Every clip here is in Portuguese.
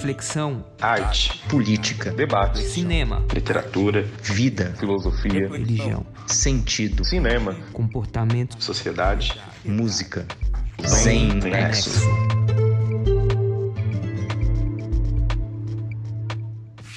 reflexão, arte, política, debate, cinema, literatura, vida, filosofia, religião, sentido, cinema, comportamento, sociedade, música, Zen Zen. Nexo.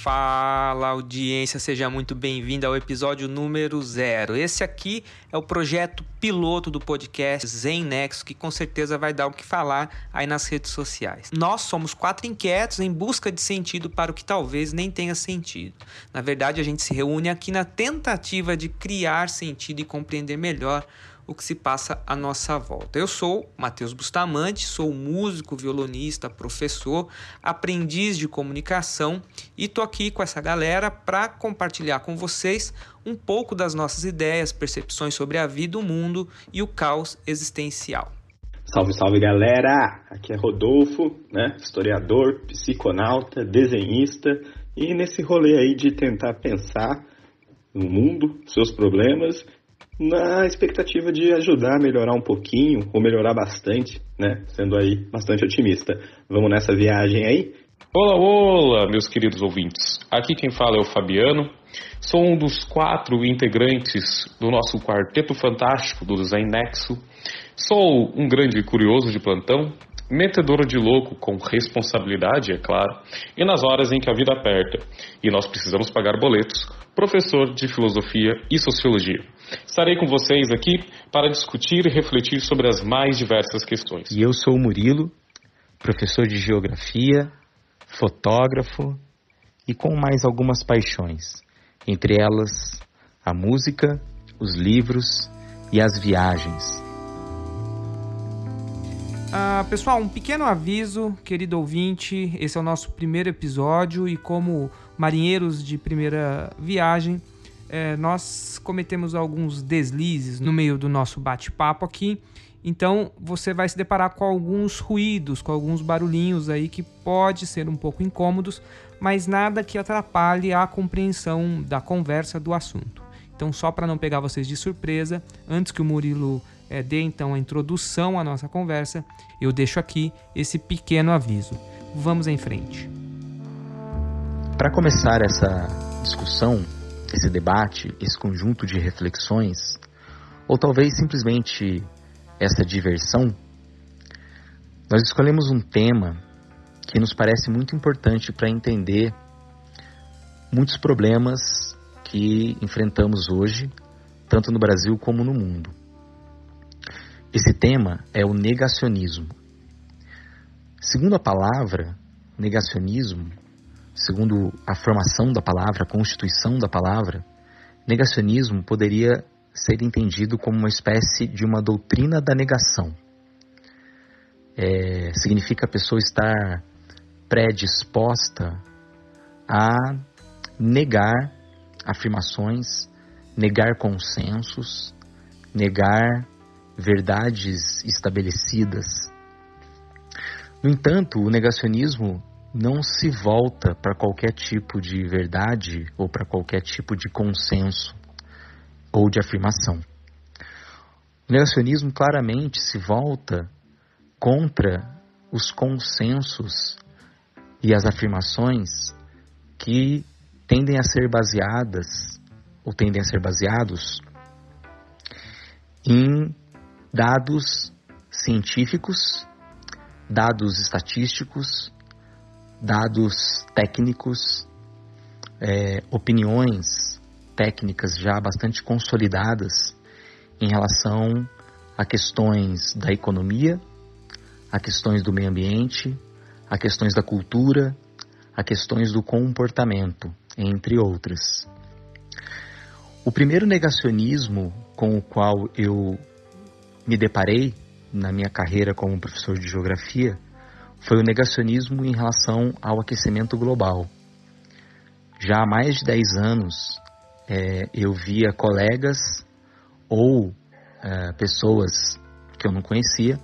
Fala audiência, seja muito bem-vindo ao episódio número zero. Esse aqui é o projeto piloto do podcast Zen Nexo, que com certeza vai dar o que falar aí nas redes sociais. Nós somos quatro inquietos em busca de sentido para o que talvez nem tenha sentido. Na verdade, a gente se reúne aqui na tentativa de criar sentido e compreender melhor o que se passa à nossa volta. Eu sou Matheus Bustamante, sou músico, violonista, professor, aprendiz de comunicação e tô aqui com essa galera para compartilhar com vocês um pouco das nossas ideias, percepções sobre a vida, o mundo e o caos existencial. Salve, salve galera! Aqui é Rodolfo, né? Historiador, psiconauta, desenhista e nesse rolê aí de tentar pensar no mundo, seus problemas na expectativa de ajudar a melhorar um pouquinho, ou melhorar bastante, né? Sendo aí bastante otimista. Vamos nessa viagem aí? Olá, olá, meus queridos ouvintes. Aqui quem fala é o Fabiano. Sou um dos quatro integrantes do nosso quarteto fantástico do Zen Nexo. Sou um grande curioso de plantão, metedor de louco com responsabilidade, é claro, e nas horas em que a vida aperta e nós precisamos pagar boletos, professor de filosofia e sociologia. Estarei com vocês aqui para discutir e refletir sobre as mais diversas questões. E eu sou o Murilo, professor de geografia, fotógrafo e com mais algumas paixões, entre elas a música, os livros e as viagens. Ah, pessoal, um pequeno aviso, querido ouvinte, esse é o nosso primeiro episódio e como marinheiros de primeira viagem, eh, nós cometemos alguns deslizes no meio do nosso bate-papo aqui. Então você vai se deparar com alguns ruídos, com alguns barulhinhos aí que pode ser um pouco incômodos, mas nada que atrapalhe a compreensão da conversa do assunto. Então só para não pegar vocês de surpresa, antes que o Murilo é, dê então a introdução à nossa conversa, eu deixo aqui esse pequeno aviso. Vamos em frente. Para começar essa discussão, esse debate, esse conjunto de reflexões, ou talvez simplesmente essa diversão, nós escolhemos um tema que nos parece muito importante para entender muitos problemas que enfrentamos hoje, tanto no Brasil como no mundo. Esse tema é o negacionismo. Segundo a palavra, negacionismo, segundo a formação da palavra, a constituição da palavra, negacionismo poderia ser entendido como uma espécie de uma doutrina da negação. É, significa a pessoa estar predisposta a negar afirmações, negar consensos, negar verdades estabelecidas. No entanto, o negacionismo não se volta para qualquer tipo de verdade ou para qualquer tipo de consenso ou de afirmação. O negacionismo claramente se volta contra os consensos e as afirmações que tendem a ser baseadas ou tendem a ser baseados em dados científicos, dados estatísticos, dados técnicos, é, opiniões técnicas já bastante consolidadas em relação a questões da economia, a questões do meio ambiente, a questões da cultura, a questões do comportamento, entre outras. O primeiro negacionismo com o qual eu me deparei na minha carreira como professor de geografia foi o negacionismo em relação ao aquecimento global. Já há mais de 10 anos é, eu via colegas ou é, pessoas que eu não conhecia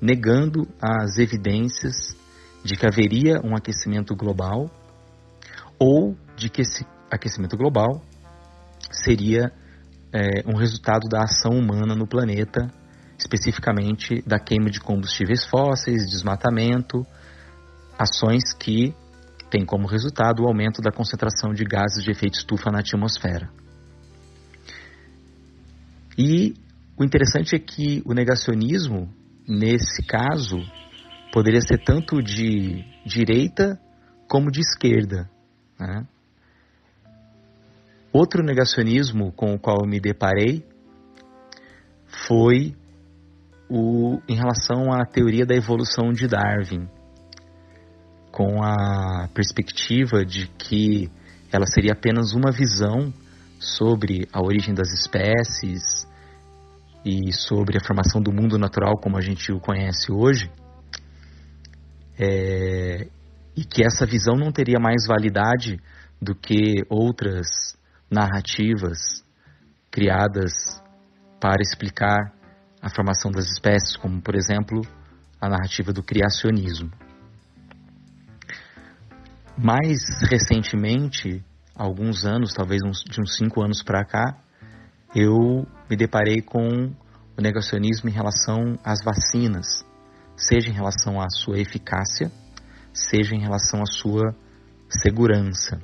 negando as evidências de que haveria um aquecimento global ou de que esse aquecimento global seria é, um resultado da ação humana no planeta, especificamente da queima de combustíveis fósseis, desmatamento, ações que têm como resultado o aumento da concentração de gases de efeito estufa na atmosfera. E o interessante é que o negacionismo, nesse caso, poderia ser tanto de direita como de esquerda. Né? Outro negacionismo com o qual eu me deparei foi o, em relação à teoria da evolução de Darwin, com a perspectiva de que ela seria apenas uma visão sobre a origem das espécies e sobre a formação do mundo natural como a gente o conhece hoje, é, e que essa visão não teria mais validade do que outras narrativas criadas para explicar a formação das espécies, como por exemplo a narrativa do criacionismo. Mais recentemente, alguns anos, talvez uns, de uns cinco anos para cá, eu me deparei com o negacionismo em relação às vacinas, seja em relação à sua eficácia, seja em relação à sua segurança.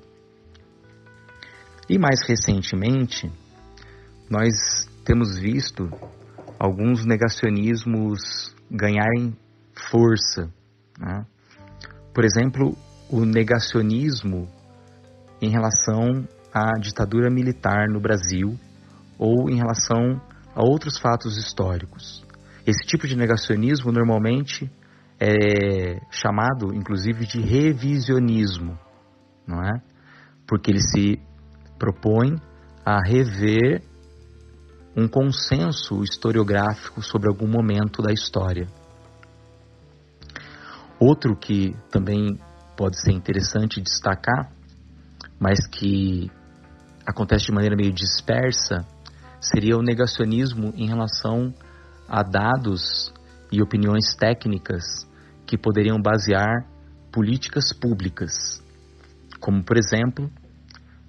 E mais recentemente, nós temos visto alguns negacionismos ganharem força. Né? Por exemplo, o negacionismo em relação à ditadura militar no Brasil ou em relação a outros fatos históricos. Esse tipo de negacionismo normalmente é chamado, inclusive, de revisionismo, não é? Porque ele se propõe a rever um consenso historiográfico sobre algum momento da história. Outro que também pode ser interessante destacar, mas que acontece de maneira meio dispersa, seria o negacionismo em relação a dados e opiniões técnicas que poderiam basear políticas públicas, como por exemplo,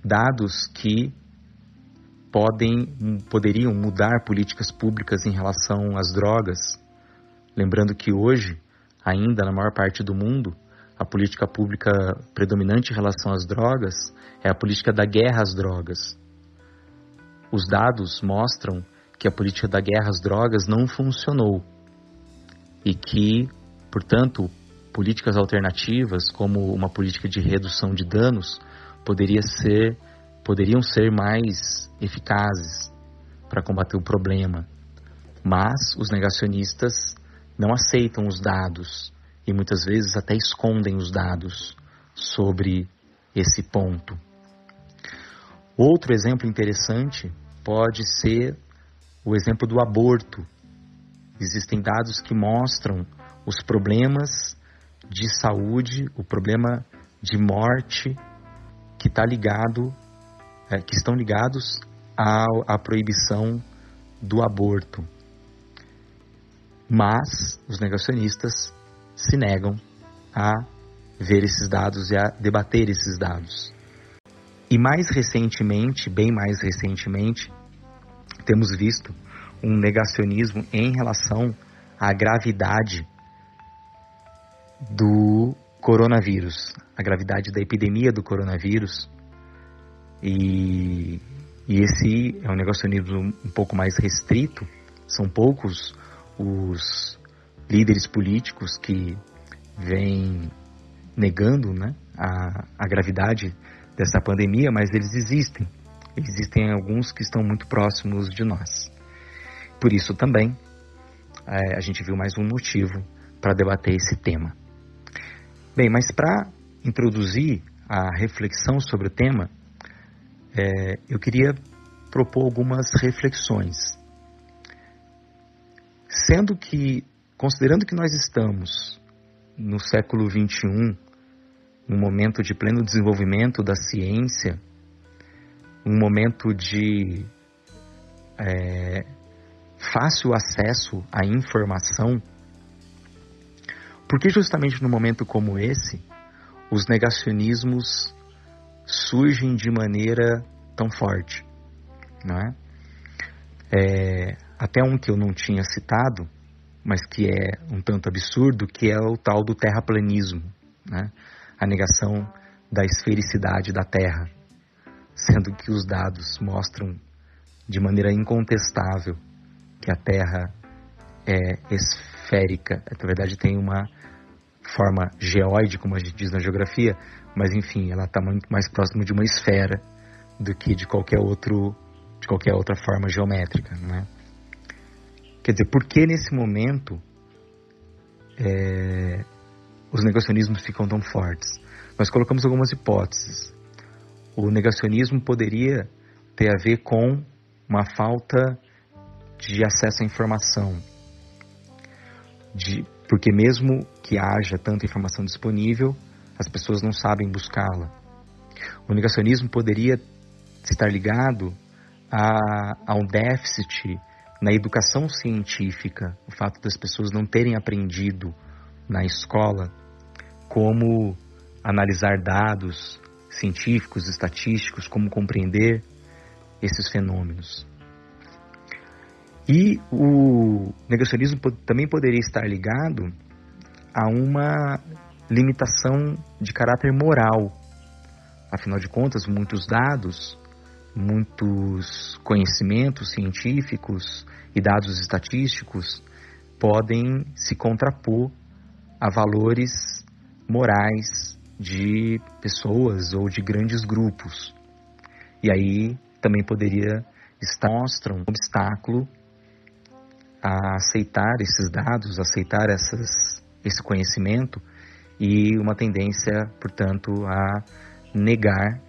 dados que podem poderiam mudar políticas públicas em relação às drogas. Lembrando que hoje, ainda na maior parte do mundo, a política pública predominante em relação às drogas é a política da guerra às drogas. Os dados mostram que a política da guerra às drogas não funcionou e que, portanto, políticas alternativas, como uma política de redução de danos, poderia ser, poderiam ser mais eficazes para combater o problema. Mas os negacionistas não aceitam os dados e muitas vezes até escondem os dados sobre esse ponto. Outro exemplo interessante pode ser o exemplo do aborto. Existem dados que mostram os problemas de saúde, o problema de morte que está ligado, é, que estão ligados à, à proibição do aborto. Mas os negacionistas se negam a ver esses dados e a debater esses dados. E mais recentemente, bem mais recentemente, temos visto um negacionismo em relação à gravidade do coronavírus, a gravidade da epidemia do coronavírus. E, e esse é um negacionismo um pouco mais restrito, são poucos os líderes políticos que vêm negando né, a, a gravidade dessa pandemia, mas eles existem. Existem alguns que estão muito próximos de nós. Por isso também é, a gente viu mais um motivo para debater esse tema. Bem, mas para introduzir a reflexão sobre o tema, é, eu queria propor algumas reflexões. Sendo que, considerando que nós estamos no século XXI, um momento de pleno desenvolvimento da ciência, um momento de é, fácil acesso à informação, porque justamente no momento como esse, os negacionismos surgem de maneira tão forte, não é? é? Até um que eu não tinha citado, mas que é um tanto absurdo, que é o tal do terraplanismo, né? a negação da esfericidade da Terra, sendo que os dados mostram de maneira incontestável que a Terra é esférica, na verdade tem uma forma geóide, como a gente diz na geografia, mas enfim, ela está muito mais próxima de uma esfera do que de qualquer outro de qualquer outra forma geométrica, né? Quer dizer, por que nesse momento é, os negacionismos ficam tão fortes? Nós colocamos algumas hipóteses. O negacionismo poderia ter a ver com uma falta de acesso à informação, de, porque mesmo que haja tanta informação disponível, as pessoas não sabem buscá-la. O negacionismo poderia estar ligado a, a um déficit na educação científica, o fato das pessoas não terem aprendido na escola como analisar dados científicos, estatísticos, como compreender esses fenômenos. E o negacionismo também poderia estar ligado a uma limitação de caráter moral. Afinal de contas, muitos dados, muitos conhecimentos científicos e dados estatísticos podem se contrapor a valores morais de pessoas ou de grandes grupos. E aí também poderia estar um obstáculo a aceitar esses dados, aceitar essas, esse conhecimento e uma tendência, portanto, a negar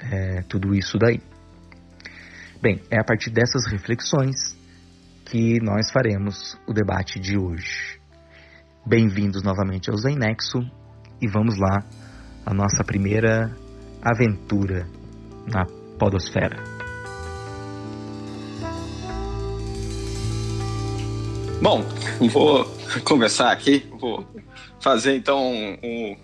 é, tudo isso daí. Bem, é a partir dessas reflexões que nós faremos o debate de hoje. Bem-vindos novamente ao Zen Nexo e vamos lá a nossa primeira aventura na podosfera. Bom, vou começar aqui, vou fazer então um,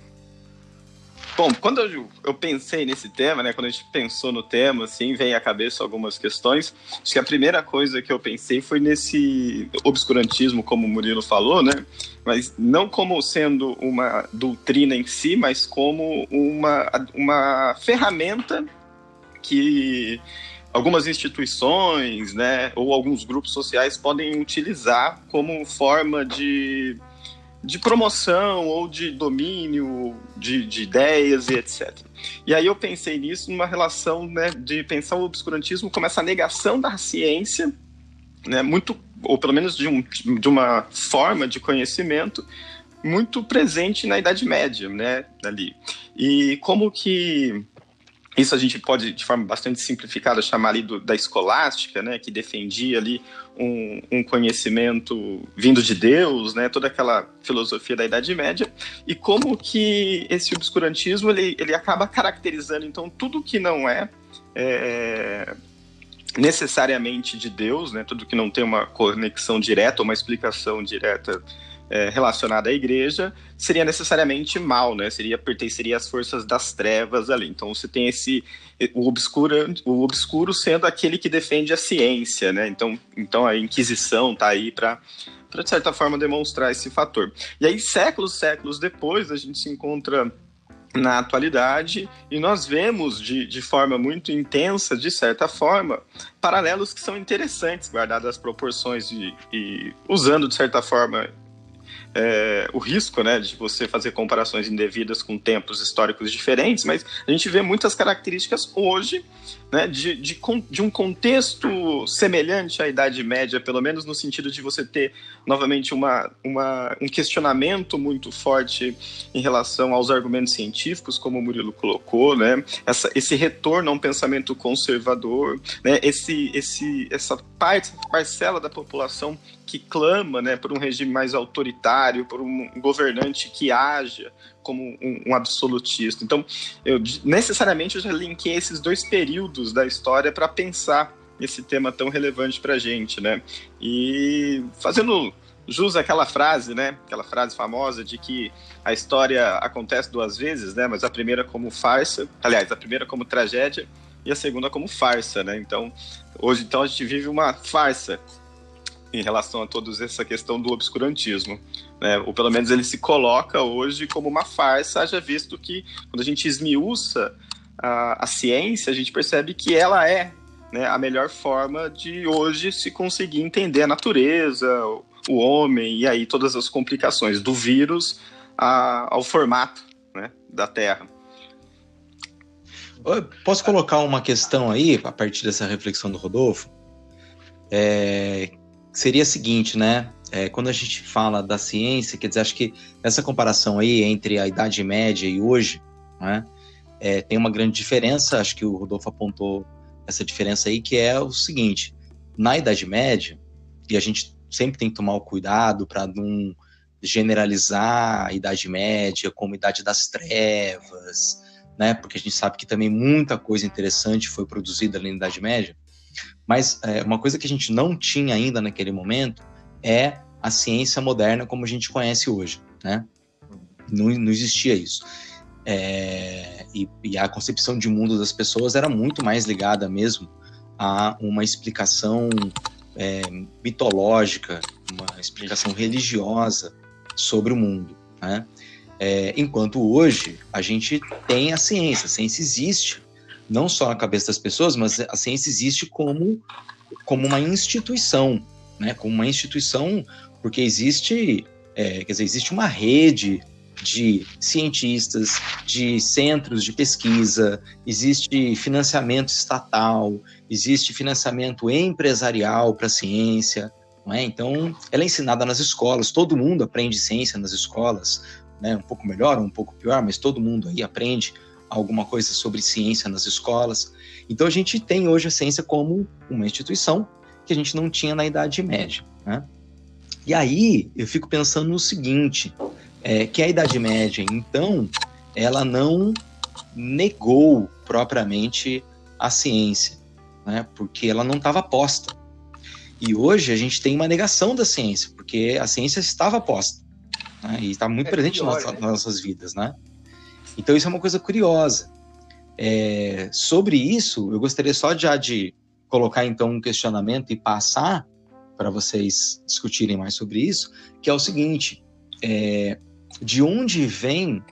Bom, quando eu, eu, pensei nesse tema, né, quando a gente pensou no tema, assim, vem à cabeça algumas questões. Acho que a primeira coisa que eu pensei foi nesse obscurantismo, como o Murilo falou, né, mas não como sendo uma doutrina em si, mas como uma, uma ferramenta que algumas instituições, né, ou alguns grupos sociais podem utilizar como forma de, de promoção ou de domínio de, de ideias e etc. E aí eu pensei nisso numa relação né, de pensar o obscurantismo como essa negação da ciência, né, muito ou pelo menos de, um, de uma forma de conhecimento muito presente na Idade Média, né, ali. E como que isso a gente pode, de forma bastante simplificada, chamar ali do, da escolástica, né, que defendia ali um, um, conhecimento vindo de Deus, né, toda aquela filosofia da Idade Média, e como que esse obscurantismo ele, ele acaba caracterizando, então, tudo que não é, é necessariamente de Deus, né, tudo que não tem uma conexão direta, uma explicação direta é, relacionada à igreja seria necessariamente mal, né? Seria pertenceria às forças das trevas ali. Então você tem esse o obscuro, o obscuro sendo aquele que defende a ciência, né? Então, então a Inquisição tá aí para para de certa forma demonstrar esse fator. E aí séculos, séculos depois a gente se encontra na atualidade e nós vemos de, de forma muito intensa, de certa forma, paralelos que são interessantes, guardadas as proporções e, e usando de certa forma é, o risco né, de você fazer comparações indevidas com tempos históricos diferentes, mas a gente vê muitas características hoje né, de, de, de, um contexto semelhante à Idade Média, pelo menos no sentido de você ter novamente uma, uma, um questionamento muito forte em relação aos argumentos científicos, como o Murilo colocou, né, essa, esse retorno a um pensamento conservador, né, esse, esse, essa parte, parcela da população que clama né, por um regime mais autoritário, por um governante que haja como um, um absolutista. Então, eu necessariamente eu já linkei esses dois períodos da história para pensar esse tema tão relevante para a gente, né? E fazendo jus àquela frase, né? Aquela frase famosa de que a história acontece duas vezes, né? Mas a primeira como farsa, aliás, a primeira como tragédia e a segunda como farsa, né? Então, hoje então a gente vive uma farsa em relação a toda essa questão do obscurantismo. Né? Ou pelo menos ele se coloca hoje como uma farsa, haja visto que quando a gente esmiuça a, a ciência, a gente percebe que ela é né, a melhor forma de hoje se conseguir entender a natureza, o, homem e aí todas as complicações do vírus a, ao formato né, da Terra. Posso colocar uma questão aí, a partir dessa reflexão do Rodolfo? É, seria a seguinte, né? É, quando a gente fala da ciência, quer dizer, acho que essa comparação aí entre a Idade Média e hoje, né? É, tem uma grande diferença, acho que o Rodolfo apontou essa diferença aí, que é o seguinte: na Idade Média, e a gente sempre tem que tomar o cuidado para não generalizar a Idade Média como Idade das Trevas, né? Porque a gente sabe que também muita coisa interessante foi produzida ali na Idade Média. Mas é, uma coisa que a gente não tinha ainda naquele momento é a ciência moderna como a gente conhece hoje, né? Não, não existia isso. É, e, e, a concepção de mundo das pessoas era muito mais ligada mesmo a uma explicação é, mitológica, uma explicação religiosa sobre o mundo, né? É, enquanto hoje a gente tem a ciência, a ciência existe, não só na cabeça das pessoas, mas a ciência existe como, como uma instituição, né? Como uma instituição, porque existe, é, quer dizer, existe uma rede de cientistas, de centros de pesquisa, existe financiamento estatal, existe financiamento empresarial para a ciência, não é? Então, ela é ensinada nas escolas, todo mundo aprende ciência nas escolas, né? Um pouco melhor, um pouco pior, mas todo mundo aí aprende alguma coisa sobre ciência nas escolas. Então a gente tem hoje a ciência como uma instituição que a gente não tinha na Idade Média. Né? E aí eu fico pensando no seguinte, é, que a Idade Média, então, ela não negou propriamente a ciência, né? porque ela não estava posta. E hoje a gente tem uma negação da ciência, porque a ciência estava posta. Né? E está muito é presente pior, nas, né? nas nossas vidas, né? Então isso é uma coisa curiosa. É, sobre isso, eu gostaria só já de colocar então um questionamento e passar para vocês discutirem mais sobre isso, que é o seguinte: é, de onde vêm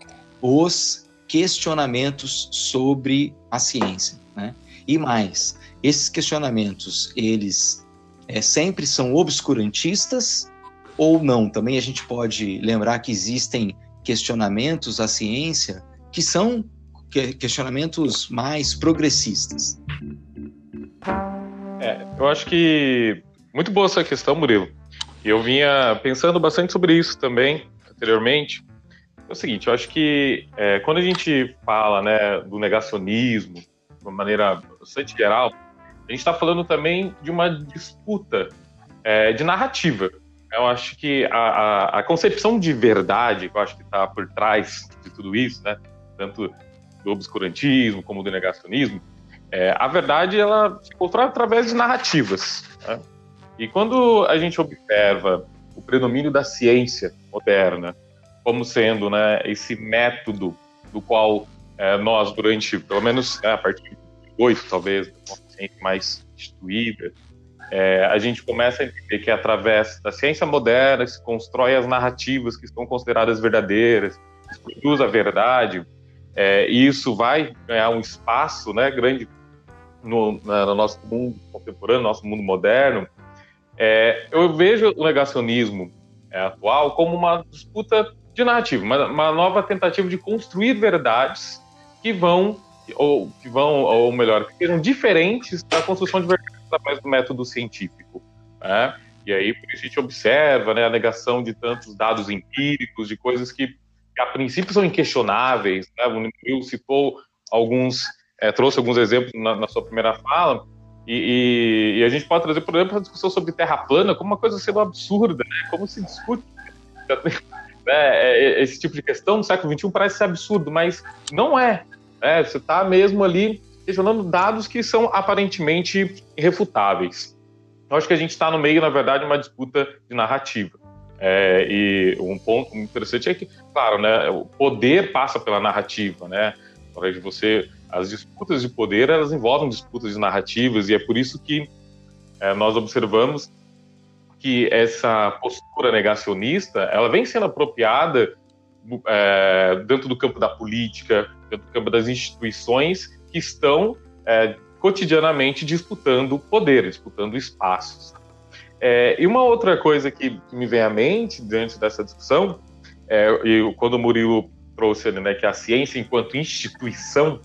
os questionamentos sobre a ciência, né? E mais, esses questionamentos, eles é, sempre são obscurantistas ou não? Também a gente pode lembrar que existem questionamentos à ciência que são questionamentos mais progressistas. É, eu acho que muito boa essa questão, Murilo. Eu vinha pensando bastante sobre isso também anteriormente. É o seguinte, eu acho que é, quando a gente fala né, do negacionismo de uma maneira bastante geral, a gente está falando também de uma disputa é, de narrativa. Eu acho que a, a, a, concepção de verdade, que eu acho que está por trás de tudo isso, né, tanto do obscurantismo como do negacionismo, é, a verdade ela se constrói através de narrativas. Né? E quando a gente observa o predomínio da ciência moderna como sendo né, esse método do qual é, nós, durante, pelo menos é, a partir de oito, talvez, mais instituída, é, a gente começa a entender que através da ciência moderna se constrói as narrativas que são consideradas verdadeiras, se produz a verdade, é, e isso vai ganhar um espaço né, grande no, no, nosso mundo contemporâneo, no nosso mundo moderno, é, eu vejo o negacionismo é, atual como uma disputa de narrativa, uma, uma, nova tentativa de construir verdades que vão, ou que vão, ou melhor, que sejam diferentes da construção de verdades através do método científico. Né? E aí, a gente observa né, a negação de tantos dados empíricos, de coisas que que a princípio são inquestionáveis. Né? O Will citou alguns, é, trouxe alguns exemplos na, na sua primeira fala, e, e, e, a gente pode trazer, por exemplo, a discussão sobre terra plana como uma coisa sendo absurda, né? Como se discute né? É, esse tipo de questão no século XXI parece ser absurdo, mas não é. Né? Você está mesmo ali questionando dados que são aparentemente irrefutáveis. Eu acho que a gente está no meio, na verdade, de uma disputa de narrativa. É, e um ponto interessante é que, claro, né, o poder passa pela narrativa, né? De você, as disputas de poder elas envolvem disputas de narrativas e é por isso que é, nós observamos que essa postura negacionista ela vem sendo apropriada é, dentro do campo da política, dentro do campo das instituições que estão é, cotidianamente disputando poder, disputando espaços. É, e uma outra coisa que, me vem à mente diante dessa discussão, é, e quando o Murilo trouxe né, que a ciência enquanto instituição,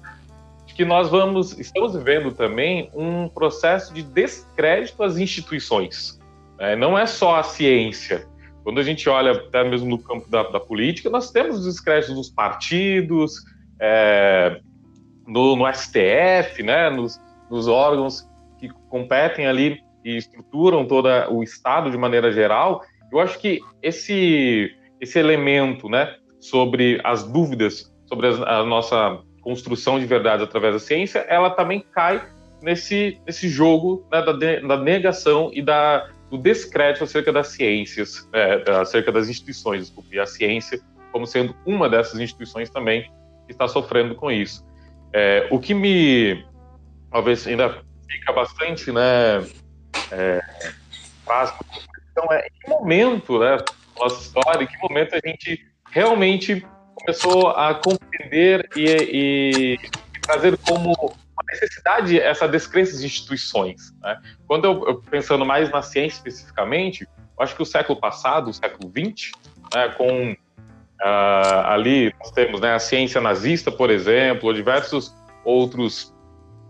que nós vamos, estamos vivendo também um processo de descrédito às instituições. É, não é só a ciência. Quando a gente olha até mesmo no campo da, da política, nós temos os descréditos dos partidos, é, no, no, STF, né, nos, nos órgãos que competem ali e estruturam todo o Estado de maneira geral. Eu acho que esse, esse elemento né, sobre as dúvidas sobre a, a nossa construção de verdades através da ciência, ela também cai nesse, nesse jogo né, da, de, da negação e da do descrédito acerca das ciências, é, acerca das instituições, desculpe, a ciência como sendo uma dessas instituições também que está sofrendo com isso. É, o que me, talvez ainda fica bastante, né, é, faz então é em que momento, né, nossa história, em que momento a gente realmente começou a compreender e, e, e trazer como necessidade essa descrença das instituições. Né? Quando eu, eu, pensando mais na ciência especificamente, acho que o século passado, o século XX, né, com uh, ali nós temos né, a ciência nazista, por exemplo, ou diversos outros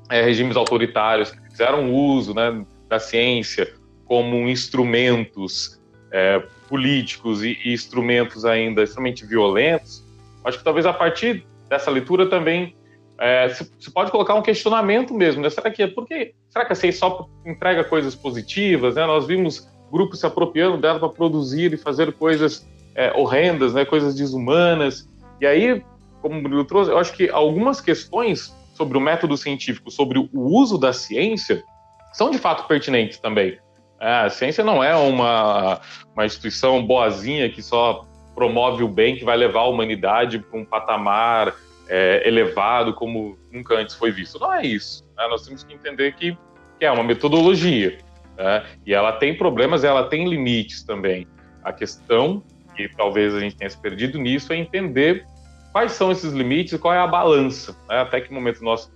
é, regimes autoritários que fizeram uso né, da ciência como instrumentos é, políticos e, e instrumentos ainda extremamente violentos. Acho que talvez a partir dessa leitura também é, você pode colocar um questionamento mesmo, né? Será que, por que, será que a ciência só entrega coisas positivas, né? Nós vimos grupos se apropriando dela para produzir e fazer coisas é, horrendas, né? Coisas desumanas. E aí, como o Murilo trouxe, eu acho que algumas questões sobre o método científico, sobre o uso da ciência, são de fato pertinentes também. É, a ciência não é uma, uma instituição boazinha que só promove o bem, que vai levar a humanidade para um patamar é, elevado como nunca antes foi visto. Não é isso. Né? Nós temos que entender que, que é uma metodologia. Né? E ela tem problemas, ela tem limites também. A questão, que talvez a gente tenha se perdido nisso, é entender quais são esses limites qual é a balança. Né? Até que momento nós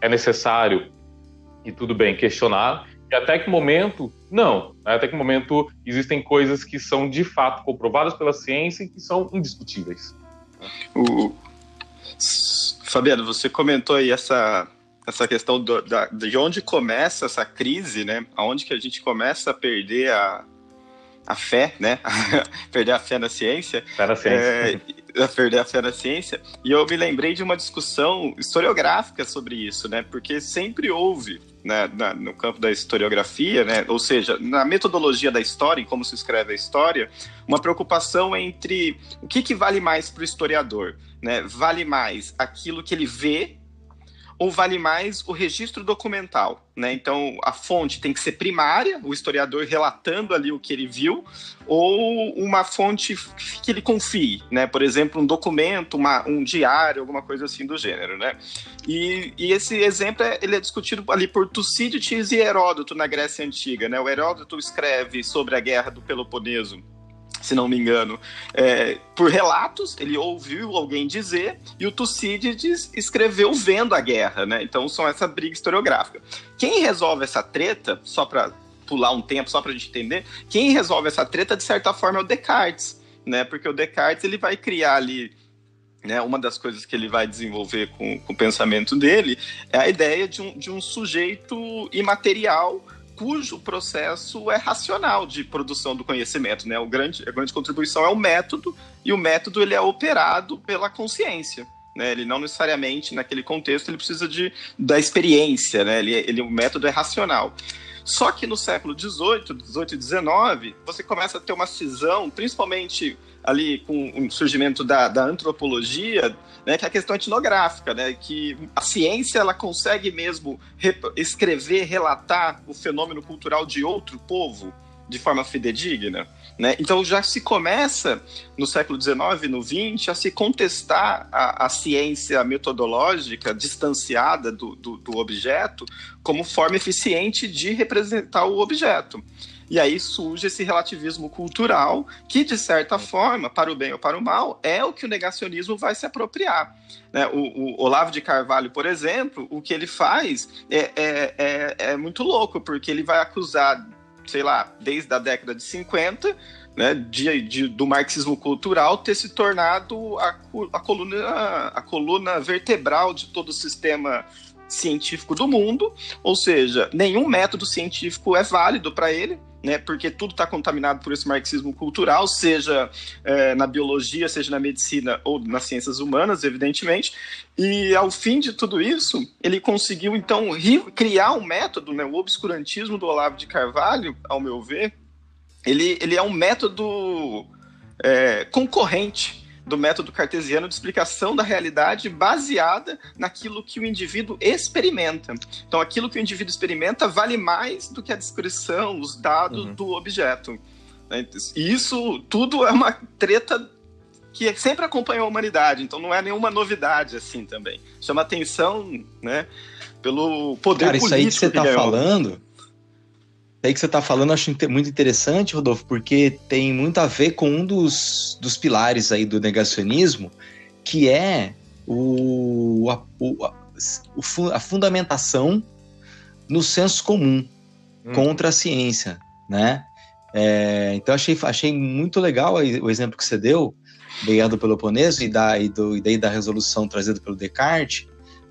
é necessário, e tudo bem, questionar, e até que momento não. Né? Até que momento existem coisas que são de fato comprovadas pela ciência e que são indiscutíveis. O, Fabiano, você comentou aí essa, essa questão do, da, de onde começa essa crise, né? Aonde que a gente começa a perder a, a fé, né? perder a fé na ciência. Fé na ciência. É, perder a fé na ciência. E eu me lembrei de uma discussão historiográfica sobre isso, né? Porque sempre houve, né, na, no campo da historiografia, né? Ou seja, na metodologia da história, em como se escreve a história, uma preocupação entre o que, que vale mais para o historiador, né? Vale mais aquilo que ele vê ou vale mais o registro documental, né? Então a fonte tem que ser primária, o historiador relatando ali o que ele viu, ou uma fonte que ele confie, né? Por exemplo, um documento, uma, um diário, alguma coisa assim do gênero, né? E, e esse exemplo é, ele é discutido ali por Tucídides e Heródoto na Grécia antiga, né? O Heródoto escreve sobre a guerra do Peloponeso se não me engano, é, por relatos, ele ouviu alguém dizer, e o Tucídides escreveu vendo a guerra, né? Então são essa briga historiográfica. Quem resolve essa treta, só para pular um tempo, só para a gente entender, quem resolve essa treta, de certa forma, é o Descartes, né? Porque o Descartes ele vai criar ali né, uma das coisas que ele vai desenvolver com, com o pensamento dele é a ideia de um, de um sujeito imaterial cujo processo é racional de produção do conhecimento, né? O grande, a grande contribuição é o método, e o método ele é operado pela consciência. Né, ele não necessariamente, naquele contexto, ele precisa de, da experiência, né, ele, ele, o método é racional. Só que no século XVIII, XVIII e XIX, você começa a ter uma cisão, principalmente ali com o surgimento da, da antropologia, né, que é a questão etnográfica, né, que a ciência ela consegue mesmo escrever, relatar o fenômeno cultural de outro povo de forma fidedigna. Né? Então já se começa no século XIX no XX a se contestar a, a ciência metodológica distanciada do, do, do objeto como forma eficiente de representar o objeto. E aí surge esse relativismo cultural que, de certa forma, para o bem ou para o mal, é o que o negacionismo vai se apropriar. Né? O, o, Olavo de Carvalho, por exemplo, o que ele faz é, é, é, é muito louco, porque ele vai acusar, sei lá, desde a década de 50, né, de, de, do marxismo cultural ter se tornado a, a, coluna, a coluna vertebral de todo o sistema científico do mundo, ou seja, nenhum método científico é válido para ele, né, porque tudo está contaminado por esse marxismo cultural, seja é, na biologia, seja na medicina ou nas ciências humanas, evidentemente. E ao fim de tudo isso, ele conseguiu então criar um método, né, o obscurantismo do Olavo de Carvalho, ao meu ver, ele, ele é um método é, concorrente do método cartesiano de explicação da realidade baseada naquilo que o indivíduo experimenta. Então, aquilo que o indivíduo experimenta vale mais do que a descrição, os dados uhum. do objeto. E isso tudo é uma treta que sempre acompanhou a humanidade, então não é nenhuma novidade assim também. Chama atenção, né, pelo poder Cara, político. Cara, isso aí que você está falando, aí que você está falando, eu acho muito interessante, Rodolfo, porque tem muito a ver com um dos, dos pilares aí do negacionismo, que é o, a, o, a, a fundamentação no senso comum hum. contra a ciência, né? É, então achei, achei muito legal o exemplo que você deu, do Peloponeso e, da, e, do, e daí da resolução trazida pelo Descartes,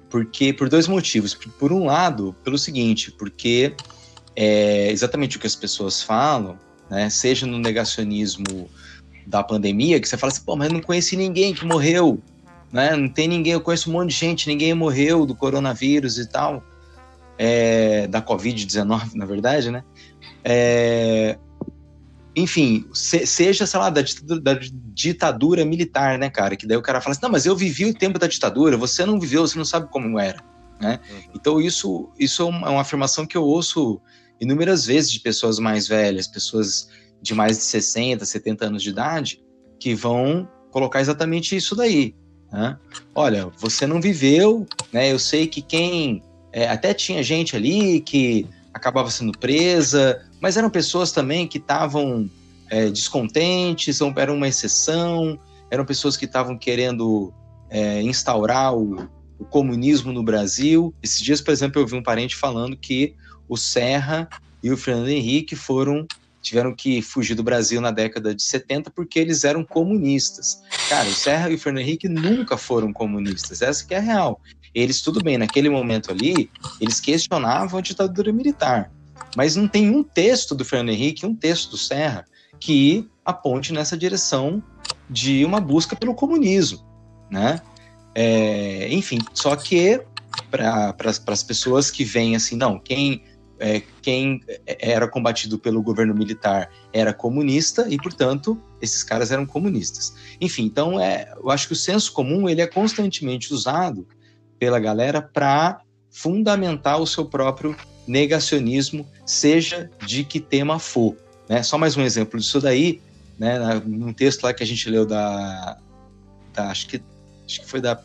porque por dois motivos. Por um lado, pelo seguinte, porque é exatamente o que as pessoas falam, né? Seja no negacionismo da pandemia, que você fala assim, pô, mas eu não conheci ninguém que morreu, né? Não tem ninguém, eu conheço um monte de gente, ninguém morreu do coronavírus e tal, é, da Covid-19, na verdade, né? É, enfim, se, seja, sei lá, da ditadura, da ditadura, militar, né, cara? Que daí o cara fala assim, não, mas eu vivi o tempo da ditadura, você não viveu, você não sabe como era, né? Uhum. Então isso, isso é uma, é uma afirmação que eu ouço inúmeras vezes de pessoas mais velhas, pessoas de mais de 60, 70 anos de idade, que vão colocar exatamente isso daí. Né? Olha, você não viveu, né? Eu sei que quem. É, até tinha gente ali que acabava sendo presa, mas eram pessoas também que estavam é, descontentes, eram uma exceção, eram pessoas que estavam querendo é, instaurar o, o comunismo no Brasil. Esses dias, por exemplo, eu vi um parente falando que o Serra e o Fernando Henrique foram tiveram que fugir do Brasil na década de 70 porque eles eram comunistas. Cara, o Serra e o Fernando Henrique nunca foram comunistas, essa que é a real. Eles, tudo bem, naquele momento ali, eles questionavam a ditadura militar. Mas não tem um texto do Fernando Henrique, um texto do Serra, que aponte nessa direção de uma busca pelo comunismo, né? É, enfim, só que para as pessoas que vêm assim, não, quem é, quem era combatido pelo governo militar era comunista e, portanto, esses caras eram comunistas. Enfim, então é, eu acho que o senso comum ele é constantemente usado pela galera para fundamentar o seu próprio negacionismo, seja de que tema for. Né? Só mais um exemplo disso daí, né? num texto lá que a gente leu da, da acho que acho que foi da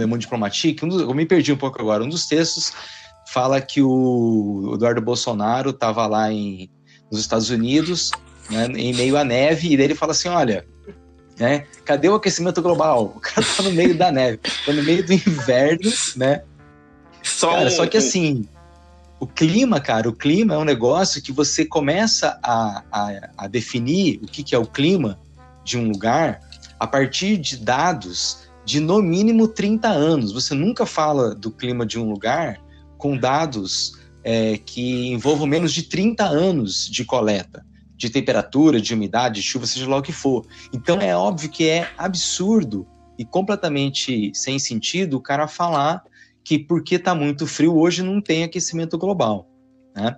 Le Monde Diplomatique, um dos, eu me perdi um pouco agora, um dos textos fala que o Eduardo Bolsonaro estava lá em, nos Estados Unidos, né, em meio à neve, e ele fala assim: olha, né, cadê o aquecimento global? O cara tá no meio da neve, tá no meio do inverno, né? Só, cara, só que assim, o clima, cara, o clima é um negócio que você começa a, a, a definir o que, que é o clima de um lugar a partir de dados de no mínimo 30 anos. Você nunca fala do clima de um lugar com dados é, que envolvam menos de 30 anos de coleta, de temperatura, de umidade, de chuva, seja lá o que for. Então é óbvio que é absurdo e completamente sem sentido o cara falar que porque está muito frio hoje não tem aquecimento global. Né?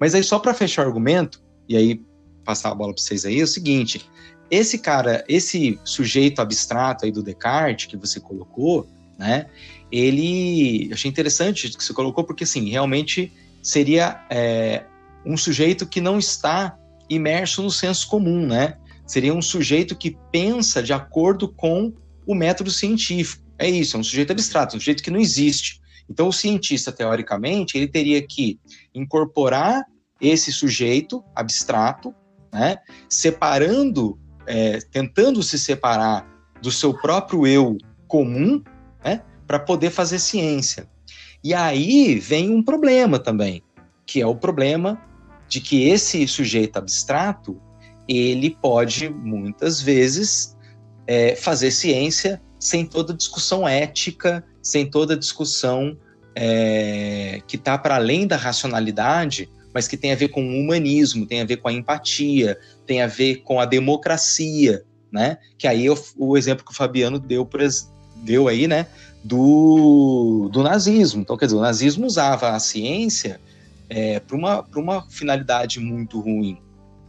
Mas aí, só para fechar o argumento, e aí passar a bola para vocês aí, é o seguinte: esse cara, esse sujeito abstrato aí do Descartes que você colocou, né? ele achei interessante que você colocou porque assim realmente seria é, um sujeito que não está imerso no senso comum, né? Seria um sujeito que pensa de acordo com o método científico. É isso, é um sujeito abstrato, um sujeito que não existe. Então, o cientista, teoricamente, ele teria que incorporar esse sujeito abstrato, né, separando, é, tentando se separar do seu próprio eu comum, né, para poder fazer ciência. E aí vem um problema também, que é o problema de que esse sujeito abstrato ele pode muitas vezes é, fazer ciência sem toda discussão ética, sem toda discussão é, que está para além da racionalidade, mas que tem a ver com o humanismo, tem a ver com a empatia, tem a ver com a democracia, né? Que aí o, o exemplo que o Fabiano deu, deu aí, né? Do, do nazismo. Então, quer dizer, o nazismo usava a ciência é, para uma, uma finalidade muito ruim,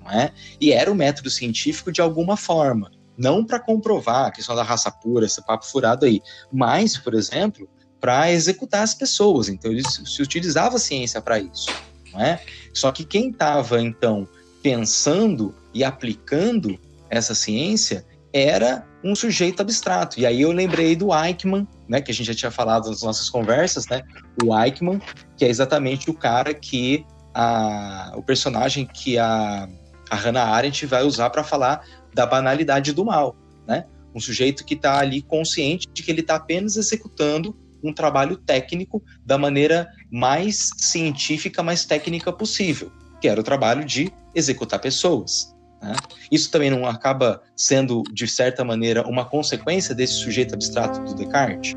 não é? E era o método científico de alguma forma. Não para comprovar a questão da raça pura, esse papo furado aí, mas, por exemplo, para executar as pessoas. Então, eles se utilizava a ciência para isso. Não é? Só que quem estava, então, pensando e aplicando essa ciência era um sujeito abstrato. E aí eu lembrei do Eichmann, né, que a gente já tinha falado nas nossas conversas, né? O Eichmann, que é exatamente o cara que a, o personagem que a, a Hannah Arendt vai usar para falar da banalidade do mal, né? Um sujeito que está ali consciente de que ele está apenas executando um trabalho técnico da maneira mais científica, mais técnica possível, que era o trabalho de executar pessoas. Né? Isso também não acaba sendo, de certa maneira, uma consequência desse sujeito abstrato do Descartes?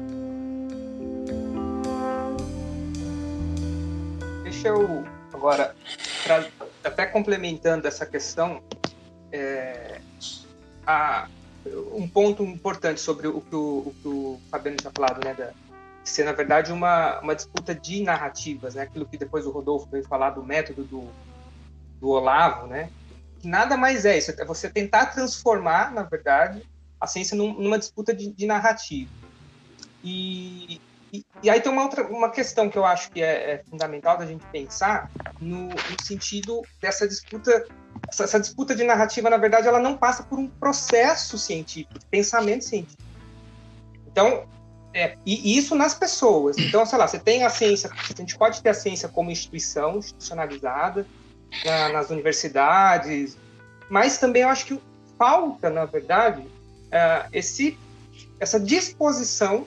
Deixa eu agora, pra, até complementando essa questão, é, a, um ponto importante sobre o que o, o, que o Fabiano tinha falado, né, da, ser, na verdade, uma, uma disputa de narrativas, né? Aquilo que depois o Rodolfo veio falar do método do, do Olavo, né? Que nada mais é isso, é você tentar transformar, na verdade, a ciência num, numa disputa de, de narrativa. E, e, e, aí tem uma outra uma questão que eu acho que é, é fundamental da gente pensar no, no sentido dessa disputa essa, disputa de narrativa, na verdade, ela não passa por um processo científico, pensamento científico. Então, é, e isso nas pessoas. Então, sei lá, você tem a ciência, a gente pode ter a ciência como instituição, institucionalizada, na, nas universidades, mas também eu acho que falta, na verdade, é, esse, essa disposição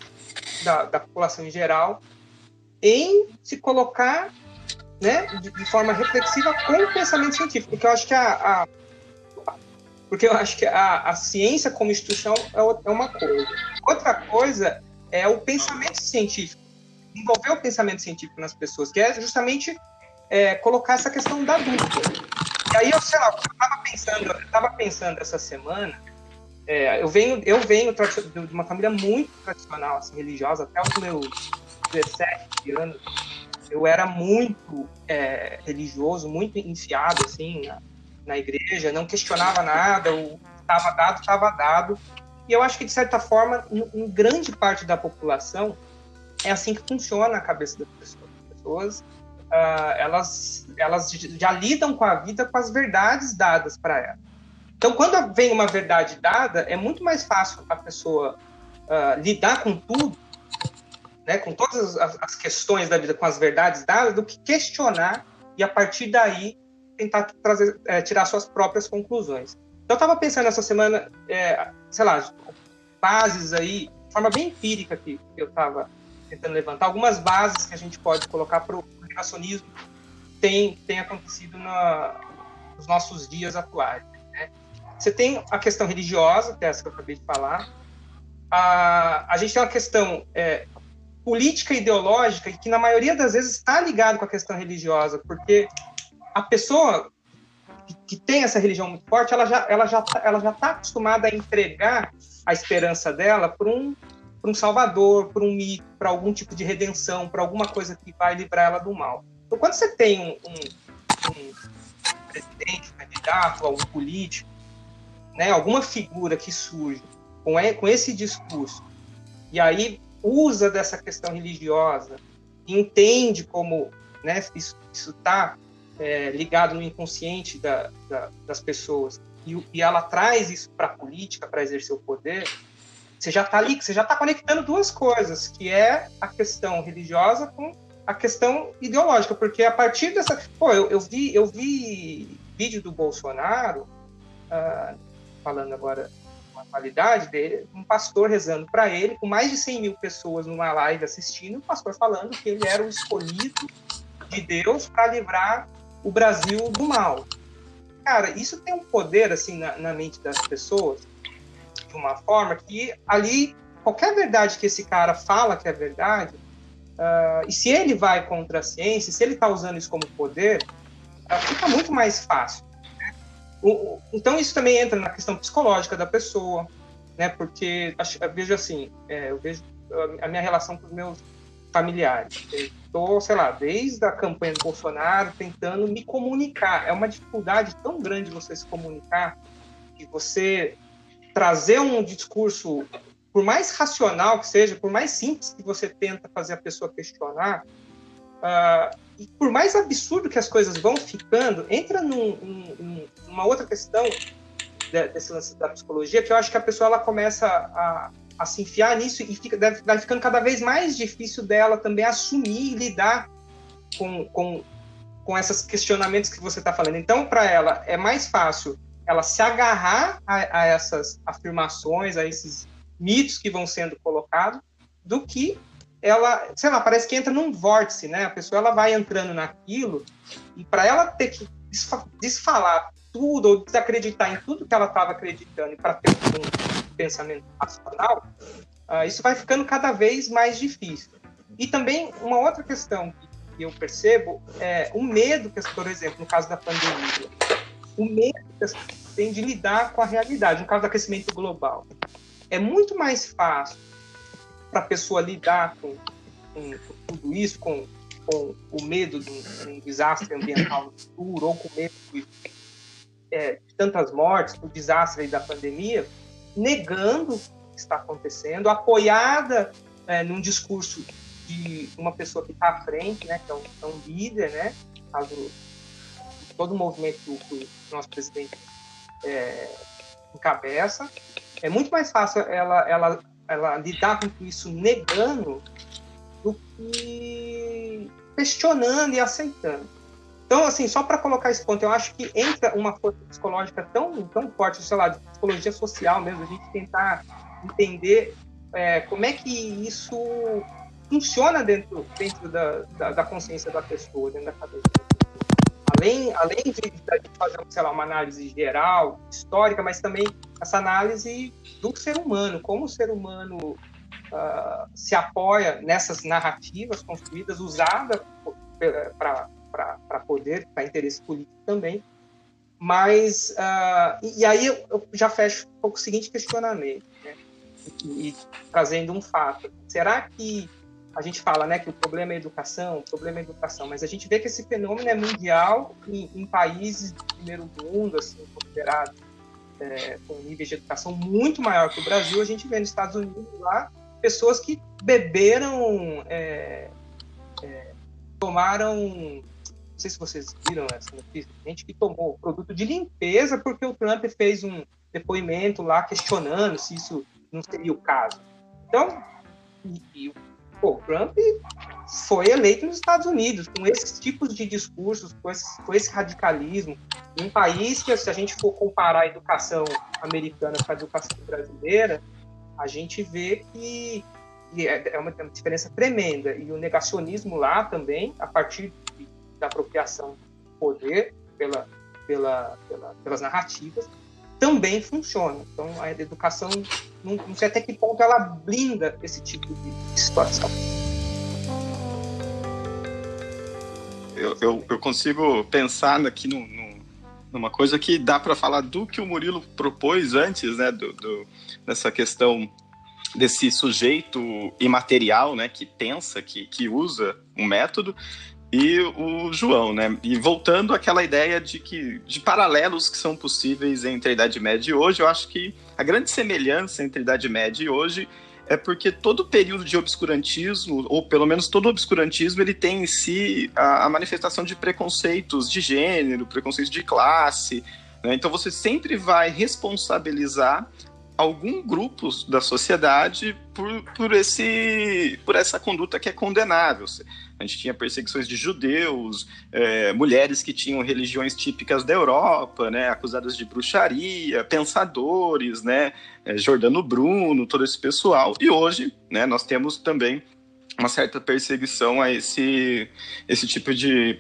da, da, população em geral em se colocar né, de, de, forma reflexiva com o pensamento científico, porque eu acho que a, a porque eu acho que a, a ciência como instituição é, é uma coisa. Outra coisa é o pensamento científico, envolver o pensamento científico nas pessoas, que é justamente é, colocar essa questão da dúvida. E aí, eu sei lá, eu estava pensando, eu estava pensando essa semana, é, eu venho, eu venho de uma família muito tradicional, assim, religiosa, até os meus 17 anos, eu era muito é, religioso, muito enfiado, assim, na, na igreja, não questionava nada, o estava dado, estava dado, e eu acho que, de certa forma, em grande parte da população, é assim que funciona a cabeça das pessoas. As pessoas, uh, elas, elas já lidam com a vida com as verdades dadas para ela. Então, quando vem uma verdade dada, é muito mais fácil a pessoa uh, lidar com tudo, né, com todas as, as, questões da vida, com as verdades dadas, do que questionar e, a partir daí, tentar trazer, é, tirar suas próprias conclusões. Então, eu estava pensando essa semana, é, sei lá, bases aí, de forma bem empírica que eu estava tentando levantar, algumas bases que a gente pode colocar para o negacionismo tem, tem acontecido na, nos nossos dias atuais. Né? Você tem a questão religiosa, que é essa que eu acabei de falar. A, a gente tem uma questão é, política e ideológica, que na maioria das vezes está ligado com a questão religiosa, porque a pessoa que, tem essa religião muito forte, ela já ela já tá, ela já está acostumada a entregar a esperança dela por um por um salvador, por um mito, para algum tipo de redenção, para alguma coisa que vai livrar ela do mal. Então, quando você tem um, um, um presidente, um candidato, algum político, né, alguma figura que surge com, com esse discurso e aí usa dessa questão religiosa, entende como né, isso está é, ligado no inconsciente da, da, das pessoas e, e, ela traz isso para a política para exercer o poder, você já está ali, você já está conectando duas coisas, que é a questão religiosa com a questão ideológica, porque a partir dessa. Pô, eu, eu vi, eu vi vídeo do Bolsonaro, uh, falando agora uma qualidade dele, um pastor rezando para ele, com mais de 100 mil pessoas numa live assistindo, o pastor falando que ele era o escolhido de Deus para livrar o Brasil do mal. Cara, isso tem um poder assim na, na mente das pessoas, de uma forma que ali qualquer verdade que esse cara fala que é verdade, uh, e se ele vai contra a ciência, se ele está usando isso como poder, uh, fica muito mais fácil. Né? O, o, então isso também entra na questão psicológica da pessoa, né? Porque eu vejo assim, é, eu vejo a minha relação com os meus familiares. Estou, sei lá, desde a campanha do Bolsonaro tentando me comunicar. É uma dificuldade tão grande você se comunicar que você trazer um discurso por mais racional que seja, por mais simples que você tenta fazer a pessoa questionar, uh, e por mais absurdo que as coisas vão ficando, entra num, num, numa outra questão desse lance da psicologia, que eu acho que a pessoa ela começa a, a se enfiar nisso e fica, deve, vai ficando cada vez mais difícil dela também assumir e lidar com, com, com esses questionamentos que você está falando. Então, para ela, é mais fácil ela se agarrar a, a essas afirmações, a esses mitos que vão sendo colocados, do que ela, sei lá, parece que entra num vórtice, né? A pessoa ela vai entrando naquilo e para ela ter que desfalar tudo ou desacreditar em tudo que ela estava acreditando e para ter um pensamento racional, uh, isso vai ficando cada vez mais difícil. E também uma outra questão que eu percebo é o medo que, por exemplo, no caso da pandemia, o medo que têm de lidar com a realidade, no caso do aquecimento global é muito mais fácil para a pessoa lidar com, com, tudo isso, com, com o medo de um, um, desastre ambiental no futuro, ou com medo de, é, de tantas mortes, do desastre da pandemia, negando o que está acontecendo, apoiada é, num discurso de uma pessoa que está à frente, né, que é um, é um líder, né, caso todo o movimento que o nosso presidente é, encabeça, é muito mais fácil ela, ela, ela lidar com isso negando do que questionando e aceitando. Então, assim, só para colocar esse ponto, eu acho que entra uma força psicológica tão, tão forte, sei lá, de psicologia social mesmo, a gente tentar entender é, como é que isso funciona dentro, dentro da, da, da consciência da pessoa, dentro da cabeça além, além de, de fazer sei lá, uma análise geral, histórica, mas também essa análise do ser humano, como o ser humano uh, se apoia nessas narrativas construídas, usadas para poder, para interesse político também. Mas, uh, e, e, aí eu já fecho pouco o seguinte questionamento, né? e, e trazendo um fato. Será que a gente fala né, que o problema é a educação, o problema é a educação, mas a gente vê que esse fenômeno é mundial em, em países do primeiro mundo, assim, considerados é, com níveis de educação muito maior que o Brasil. A gente vê nos Estados Unidos lá pessoas que beberam, é, é, tomaram, não sei se vocês viram essa notícia, gente que tomou produto de limpeza porque o Trump fez um depoimento lá questionando se isso não seria o caso. Então, e, e Pô, Trump foi eleito nos Estados Unidos com esses tipos de discursos, com esse, com esse radicalismo, em um país que, se a gente for comparar a educação americana com a educação brasileira, a gente vê que, que é, é uma, é uma diferença tremenda. E o negacionismo lá também, a partir de, da apropriação do poder pela, pela, pela, pelas narrativas, também funciona. Então, a educação, não, não sei até que ponto ela blinda esse tipo de situação. Eu, eu, eu consigo pensar aqui no, no, numa coisa que dá para falar do que o Murilo propôs antes, né, do, do, dessa questão desse sujeito imaterial, né, que pensa, que, que usa um método, e o João, né? E voltando àquela ideia de que de paralelos que são possíveis entre a Idade Média e hoje, eu acho que a grande semelhança entre a Idade Média e hoje é porque todo período de obscurantismo, ou pelo menos todo obscurantismo, ele tem em si a, a manifestação de preconceitos de gênero, preconceitos de classe. Né? Então você sempre vai responsabilizar algum grupo da sociedade por, por, esse, por essa conduta que é condenável. A gente tinha perseguições de judeus, é, mulheres que tinham religiões típicas da Europa, né, acusadas de bruxaria, pensadores, né, é, Jordano Bruno, todo esse pessoal. E hoje né, nós temos também uma certa perseguição a esse, esse tipo de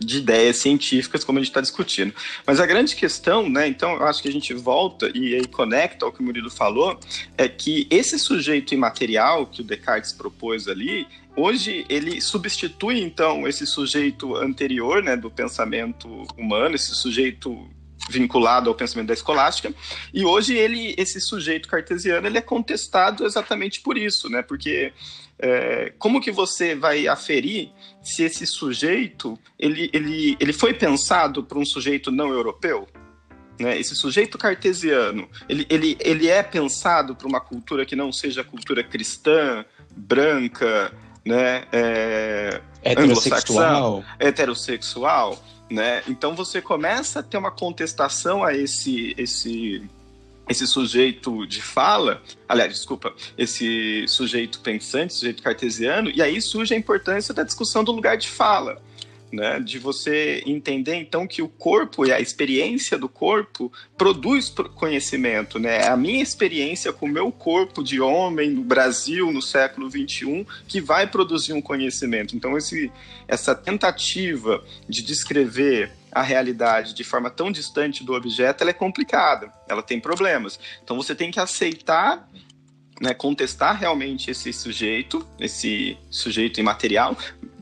de ideias científicas, como a gente está discutindo. Mas a grande questão, né, então eu acho que a gente volta e aí conecta ao que o Murilo falou, é que esse sujeito imaterial que o Descartes propôs ali, hoje ele substitui então esse sujeito anterior, né, do pensamento humano, esse sujeito vinculado ao pensamento da escolástica, e hoje ele, esse sujeito cartesiano, ele é contestado exatamente por isso, né, porque é, como que você vai aferir se esse sujeito ele, ele, ele foi pensado por um sujeito não europeu? Né? Esse sujeito cartesiano, ele, ele, ele é pensado por uma cultura que não seja cultura cristã, branca, né? É, heterossexual. heterossexual, né? Então você começa a ter uma contestação a esse, esse esse sujeito de fala, aliás, desculpa, esse sujeito pensante, sujeito cartesiano, e aí surge a importância da discussão do lugar de fala. Né, de você entender então que o corpo e a experiência do corpo produz conhecimento, né? É a minha experiência com o meu corpo de homem no Brasil no século 21 que vai produzir um conhecimento. Então esse, essa tentativa de descrever a realidade de forma tão distante do objeto, ela é complicada, ela tem problemas. Então você tem que aceitar, né, contestar realmente esse sujeito, esse sujeito imaterial,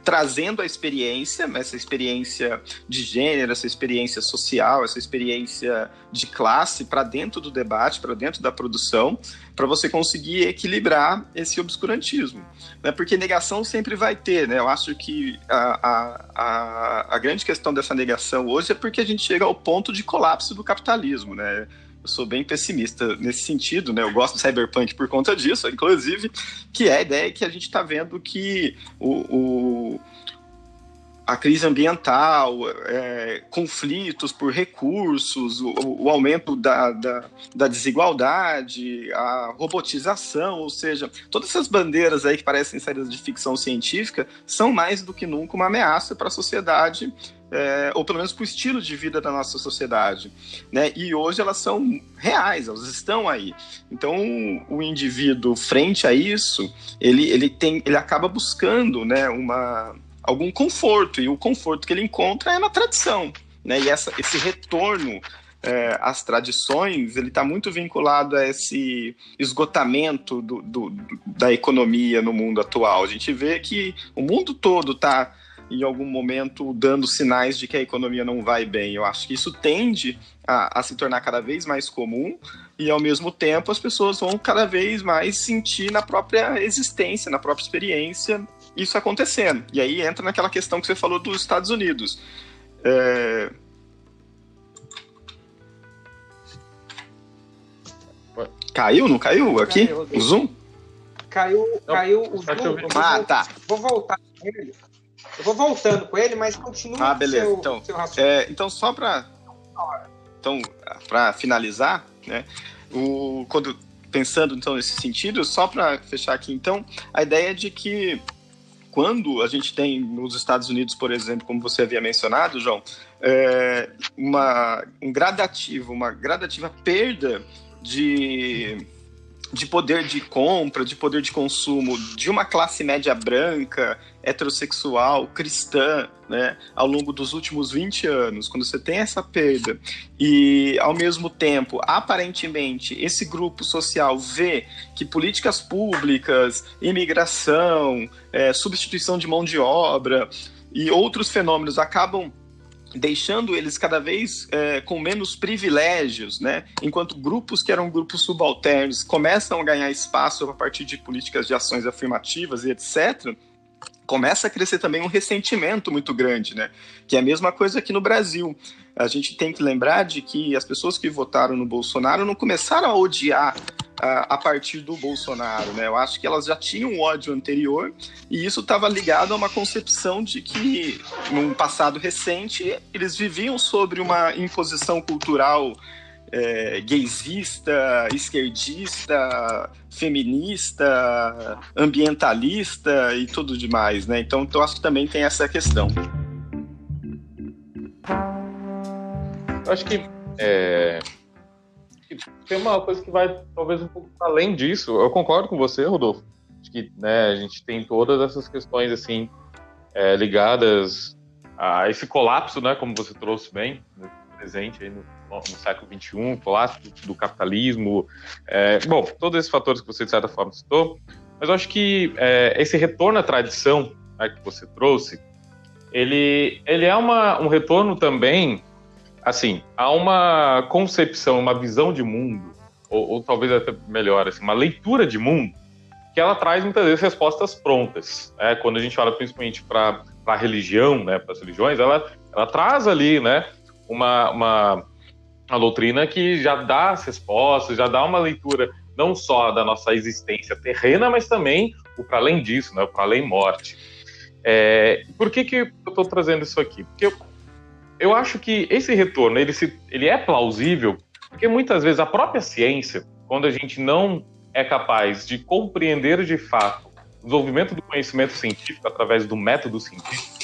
trazendo a experiência, essa experiência de gênero, essa experiência social, essa experiência de classe para dentro do debate, para dentro da produção, para você conseguir equilibrar esse obscurantismo. Né? Porque negação sempre vai ter, né? Eu acho que a, a, a, a grande questão dessa negação hoje é porque a gente chega ao ponto de colapso do capitalismo, né? Sou bem pessimista nesse sentido, né? Eu gosto do cyberpunk por conta disso, inclusive, que é a ideia que a gente está vendo que o, o, a crise ambiental, é, conflitos por recursos, o, o aumento da, da, da, desigualdade, a robotização, ou seja, todas essas bandeiras aí que parecem saídas de ficção científica são mais do que nunca uma ameaça para a sociedade é, ou pelo menos para o estilo de vida da nossa sociedade. Né? E hoje elas são reais, elas estão aí. Então, o indivíduo, frente a isso, ele, ele, tem, ele acaba buscando né, uma, algum conforto, e o conforto que ele encontra é na tradição. Né? E essa, esse retorno é, às tradições, ele está muito vinculado a esse esgotamento do, do, da economia no mundo atual. A gente vê que o mundo todo está em algum momento dando sinais de que a economia não vai bem. Eu acho que isso tende a, a, se tornar cada vez mais comum e, ao mesmo tempo, as pessoas vão cada vez mais sentir na própria existência, na própria experiência, isso acontecendo. E aí entra naquela questão que você falou dos Estados Unidos. É... Caiu? Não caiu aqui? Caiu, o Zoom? Caiu, caiu o Zoom. Ah, tá. Vou voltar com ele. Eu vou voltando com ele, mas continua ah, beleza. Seu, então, seu é, então, só para então, para finalizar, né, o, quando, pensando então nesse sentido, só para fechar aqui, então, a ideia de que quando a gente tem nos Estados Unidos, por exemplo, como você havia mencionado, João, é, uma, um gradativo, uma gradativa perda de de poder de compra, de poder de consumo de uma classe média branca, heterossexual, cristã, né, ao longo dos últimos 20 anos, quando você tem essa perda. E, ao mesmo tempo, aparentemente, esse grupo social vê que políticas públicas, imigração, é, substituição de mão de obra e outros fenômenos acabam deixando eles cada vez é, com menos privilégios, né? enquanto grupos que eram grupos subalternos começam a ganhar espaço a partir de políticas de ações afirmativas e etc., começa a crescer também um ressentimento muito grande, né? que é a mesma coisa aqui no Brasil. A gente tem que lembrar de que as pessoas que votaram no Bolsonaro não começaram a odiar a, partir do Bolsonaro, né? Eu acho que elas já tinham ódio anterior e isso estava ligado a uma concepção de que, num passado recente, eles viviam sobre uma imposição cultural é, gaysista, esquerdista, feminista, ambientalista e tudo demais, né? Então, eu acho que também tem essa questão. Eu acho que é, tem uma coisa que vai talvez um pouco além disso. Eu concordo com você, Rodolfo. Acho que né, a gente tem todas essas questões assim é, ligadas a esse colapso, né, como você trouxe bem, presente aí no, no século XXI, colapso do, capitalismo, é, bom, todos esses fatores que você de certa forma citou, mas eu acho que é, esse retorno à tradição né, que você trouxe, ele, ele é uma, um retorno também, assim, a uma concepção, uma visão de mundo, ou, ou talvez até melhor, assim, uma leitura de mundo, que ela traz muitas vezes respostas prontas. Né? Quando a gente olha principalmente para a religião, né, para as religiões, ela, ela traz ali, né, uma, uma, uma doutrina que já dá as respostas, já dá uma leitura não só da nossa existência terrena, mas também o para além disso, né, o para além morte. É, por que, que eu estou trazendo isso aqui? Porque eu, acho que esse retorno ele, se, ele é plausível, porque muitas vezes a própria ciência, quando a gente não é capaz de compreender de fato o desenvolvimento do conhecimento científico através do método científico,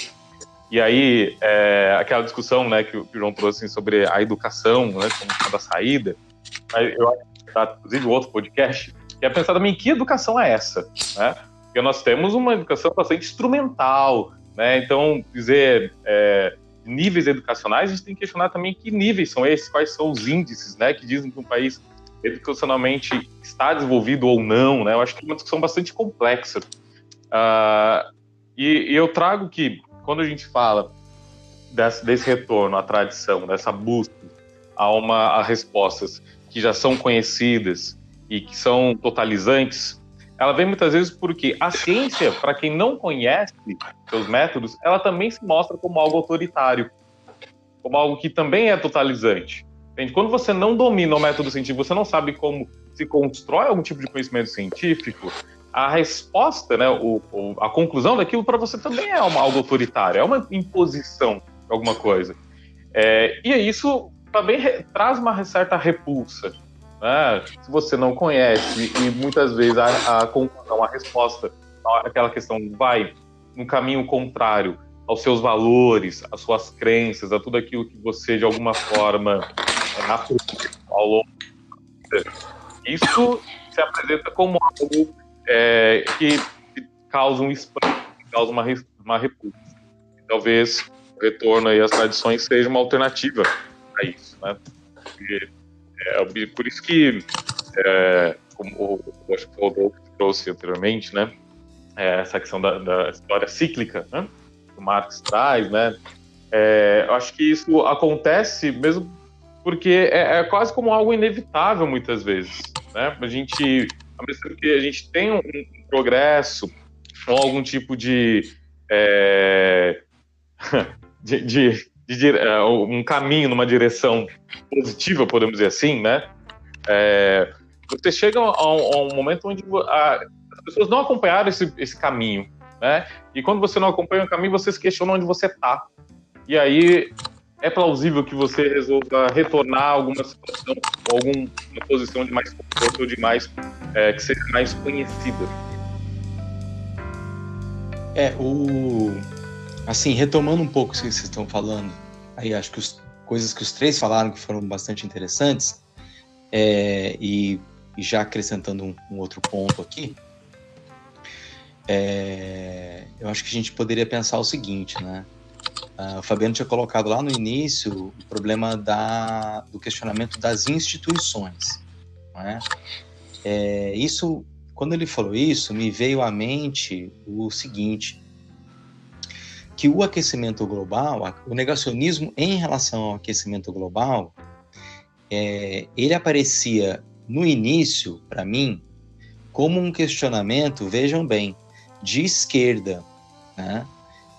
e aí, é, aquela discussão né, que o João trouxe assim, sobre a educação, né, como da saída, eu acho que tá, inclusive, outro podcast, que é pensar também que educação é essa, né? Porque nós temos uma educação bastante instrumental, né? Então, dizer é, níveis educacionais, a gente tem que questionar também que níveis são esses, quais são os índices, né, que dizem que um país educacionalmente está desenvolvido ou não, né? Eu acho que é uma discussão bastante complexa. Uh, e, e eu trago que quando a gente fala desse, desse retorno à tradição, dessa busca a, uma, a respostas que já são conhecidas e que são totalizantes, ela vem muitas vezes porque a ciência, para quem não conhece seus métodos, ela também se mostra como algo autoritário, como algo que também é totalizante. Entende? Quando você não domina o método científico, você não sabe como se constrói algum tipo de conhecimento científico, a resposta, né, o, o, a conclusão daquilo para você também é uma, algo autoritário, é uma imposição de alguma coisa. É, e isso também re, traz uma certa repulsa. Né? Se você não conhece e muitas vezes a, a conclusão, a resposta, aquela questão vai no caminho contrário aos seus valores, às suas crenças, a tudo aquilo que você de alguma forma é, ao longo isso se apresenta como algo é, que, causa um espanto, causa uma, uma repulsa. talvez o retorno aí às tradições seja uma alternativa a isso, né? Porque, é, por isso que, é, como o, o Rodolfo trouxe anteriormente, né? É, essa questão da, da, história cíclica, né? Que o Marx traz, né? É, eu acho que isso acontece mesmo porque é, é, quase como algo inevitável muitas vezes, né? A gente ao mesmo que a gente tem um, um progresso ou algum tipo de, é, de, de, de, é, um caminho numa direção positiva, podemos dizer assim, né? É, você chega a um, a um, momento onde a, as pessoas não acompanharam esse, esse caminho, né? E quando você não acompanha o caminho, você se questiona onde você está. E aí é plausível que você resolva retornar a alguma situação, alguma posição de mais conforto ou de mais é, que seja mais conhecida. É, o assim, retomando um pouco o que vocês estão falando, aí acho que as coisas que os três falaram que foram bastante interessantes, é, e, e, já acrescentando um, um outro ponto aqui, é, eu acho que a gente poderia pensar o seguinte, né? Uh, o Fabiano tinha colocado lá no início o problema da, do questionamento das instituições. É? É, isso, quando ele falou isso, me veio à mente o seguinte: que o aquecimento global, o negacionismo em relação ao aquecimento global, é, ele aparecia no início, para mim, como um questionamento, vejam bem, de esquerda, né?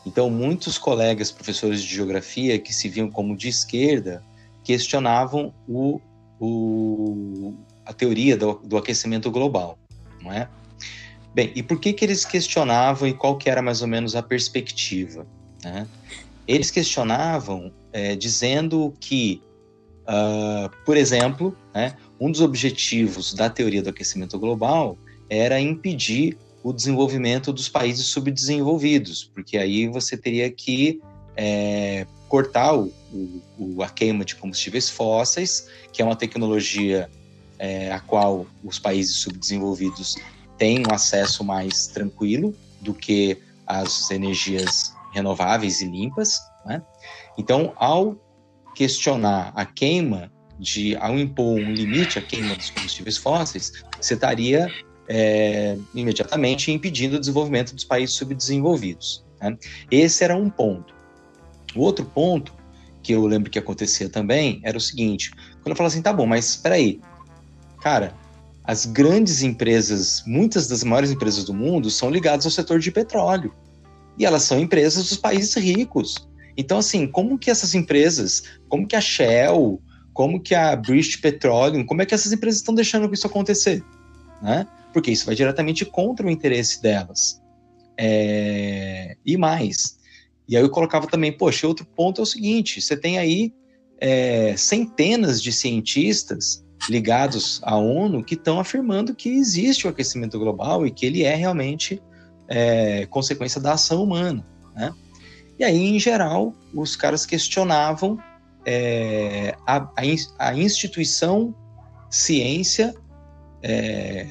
Então, muitos colegas professores de geografia que se viam como de esquerda questionavam o, o, a teoria do, do, aquecimento global, não é? Bem, e por que, que eles questionavam e qual que era mais ou menos a perspectiva? Né? Eles questionavam é, dizendo que uh, por exemplo, né, um dos objetivos da teoria do aquecimento global era impedir o desenvolvimento dos países subdesenvolvidos, porque aí você teria que é, cortar o, o, a queima de combustíveis fósseis, que é uma tecnologia é, a qual os países subdesenvolvidos têm um acesso mais tranquilo do que as energias renováveis e limpas. Né? Então, ao questionar a queima de, ao impor um limite à queima dos combustíveis fósseis, você estaria é, imediatamente impedindo o desenvolvimento dos países subdesenvolvidos. Né? Esse era um ponto. O outro ponto que eu lembro que acontecia também era o seguinte: quando eu falava assim, tá bom, mas espera aí, cara, as grandes empresas, muitas das maiores empresas do mundo são ligadas ao setor de petróleo e elas são empresas dos países ricos. Então, assim, como que essas empresas, como que a Shell, como que a British Petroleum, como é que essas empresas estão deixando isso acontecer? Né? Porque isso vai diretamente contra o interesse delas. É... E mais, e aí eu colocava também, poxa, outro ponto é o seguinte: você tem aí é, centenas de cientistas ligados à ONU que estão afirmando que existe o aquecimento global e que ele é realmente é, consequência da ação humana. Né? E aí, em geral, os caras questionavam é, a, a, instituição ciência, é,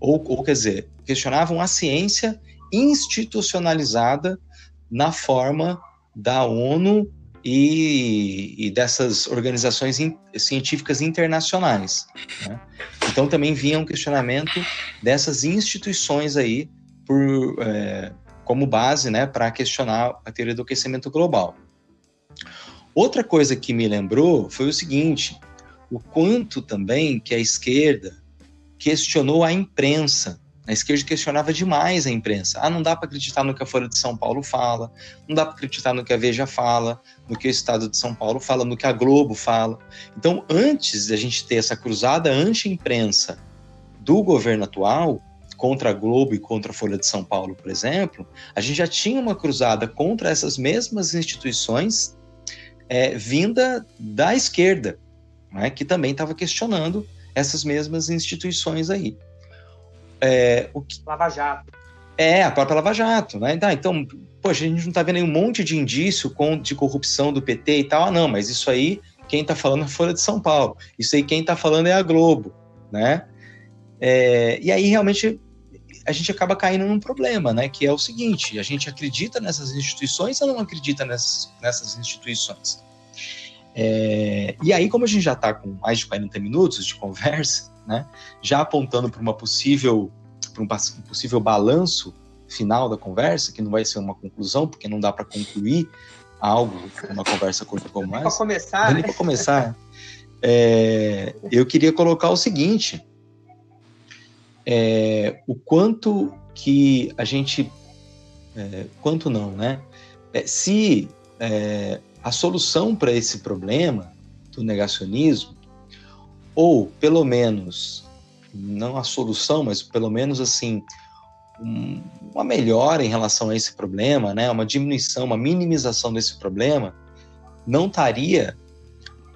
ou, ou quer dizer, questionavam a ciência institucionalizada na forma da ONU e, e dessas organizações in, científicas internacionais. Né? Então também vinha um questionamento dessas instituições aí por, é, como base né, para questionar a teoria do aquecimento global. Outra coisa que me lembrou foi o seguinte: o quanto também que a esquerda questionou a imprensa a esquerda questionava demais a imprensa. Ah, não dá para acreditar no que a Folha de São Paulo fala, não dá para acreditar no que a Veja fala, no que o Estado de São Paulo fala, no que a Globo fala. Então, antes de a gente ter essa cruzada anti-imprensa do governo atual, contra a Globo e contra a Folha de São Paulo, por exemplo, a gente já tinha uma cruzada contra essas mesmas instituições é, vinda da esquerda, né, que também estava questionando essas mesmas instituições aí. É, o que... Lava Jato. É, a própria Lava Jato, né? Tá, então, poxa, a gente não está vendo aí um monte de indício de corrupção do PT e tal. Ah, não, mas isso aí, quem está falando é a Folha de São Paulo. Isso aí, quem está falando é a Globo, né? É, e aí, realmente, a gente acaba caindo num problema, né? Que é o seguinte, a gente acredita nessas instituições ou não acredita nessas, nessas instituições? É, e aí, como a gente já está com mais de 40 minutos de conversa, né? já apontando para uma possível para um, possível balanço final da conversa, que não vai ser uma conclusão, porque não dá para concluir algo uma conversa curta como essa. Para começar, né? para começar, é, eu queria colocar o seguinte: é, o quanto que a gente, é, quanto não, né? É, se é, a solução para esse problema do negacionismo ou pelo menos não a solução, mas pelo menos assim um, uma melhora em relação a esse problema, né? Uma diminuição, uma minimização desse problema, não estaria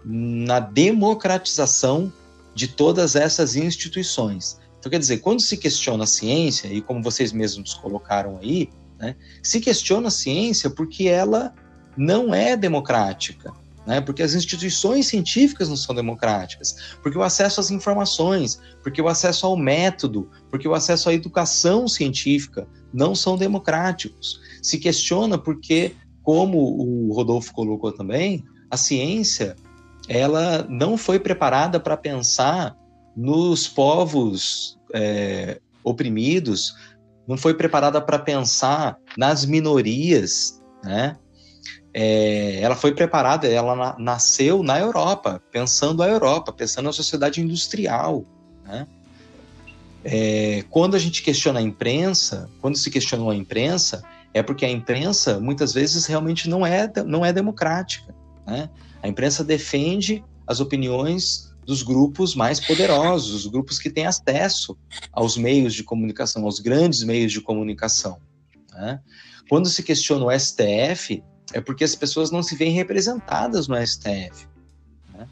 na democratização de todas essas instituições. Então, quer dizer, quando se questiona a ciência, e como vocês mesmos colocaram aí, né, se questiona a ciência porque ela não é democrática né? porque as instituições científicas não são democráticas, porque o acesso às informações, porque o acesso ao método, porque o acesso à educação científica não são democráticos. Se questiona porque, como o Rodolfo colocou também, a ciência ela não foi preparada para pensar nos povos é, oprimidos, não foi preparada para pensar nas minorias, né? É, ela foi preparada, ela na, nasceu na Europa, pensando a Europa, pensando na sociedade industrial. Né? É, quando a gente questiona a imprensa, quando se questionou a imprensa, é porque a imprensa muitas vezes realmente não é, não é democrática. Né? A imprensa defende as opiniões dos grupos mais poderosos, os grupos que têm acesso aos meios de comunicação, aos grandes meios de comunicação. Né? Quando se questiona o STF, é porque as pessoas não se veem representadas no STF. Né?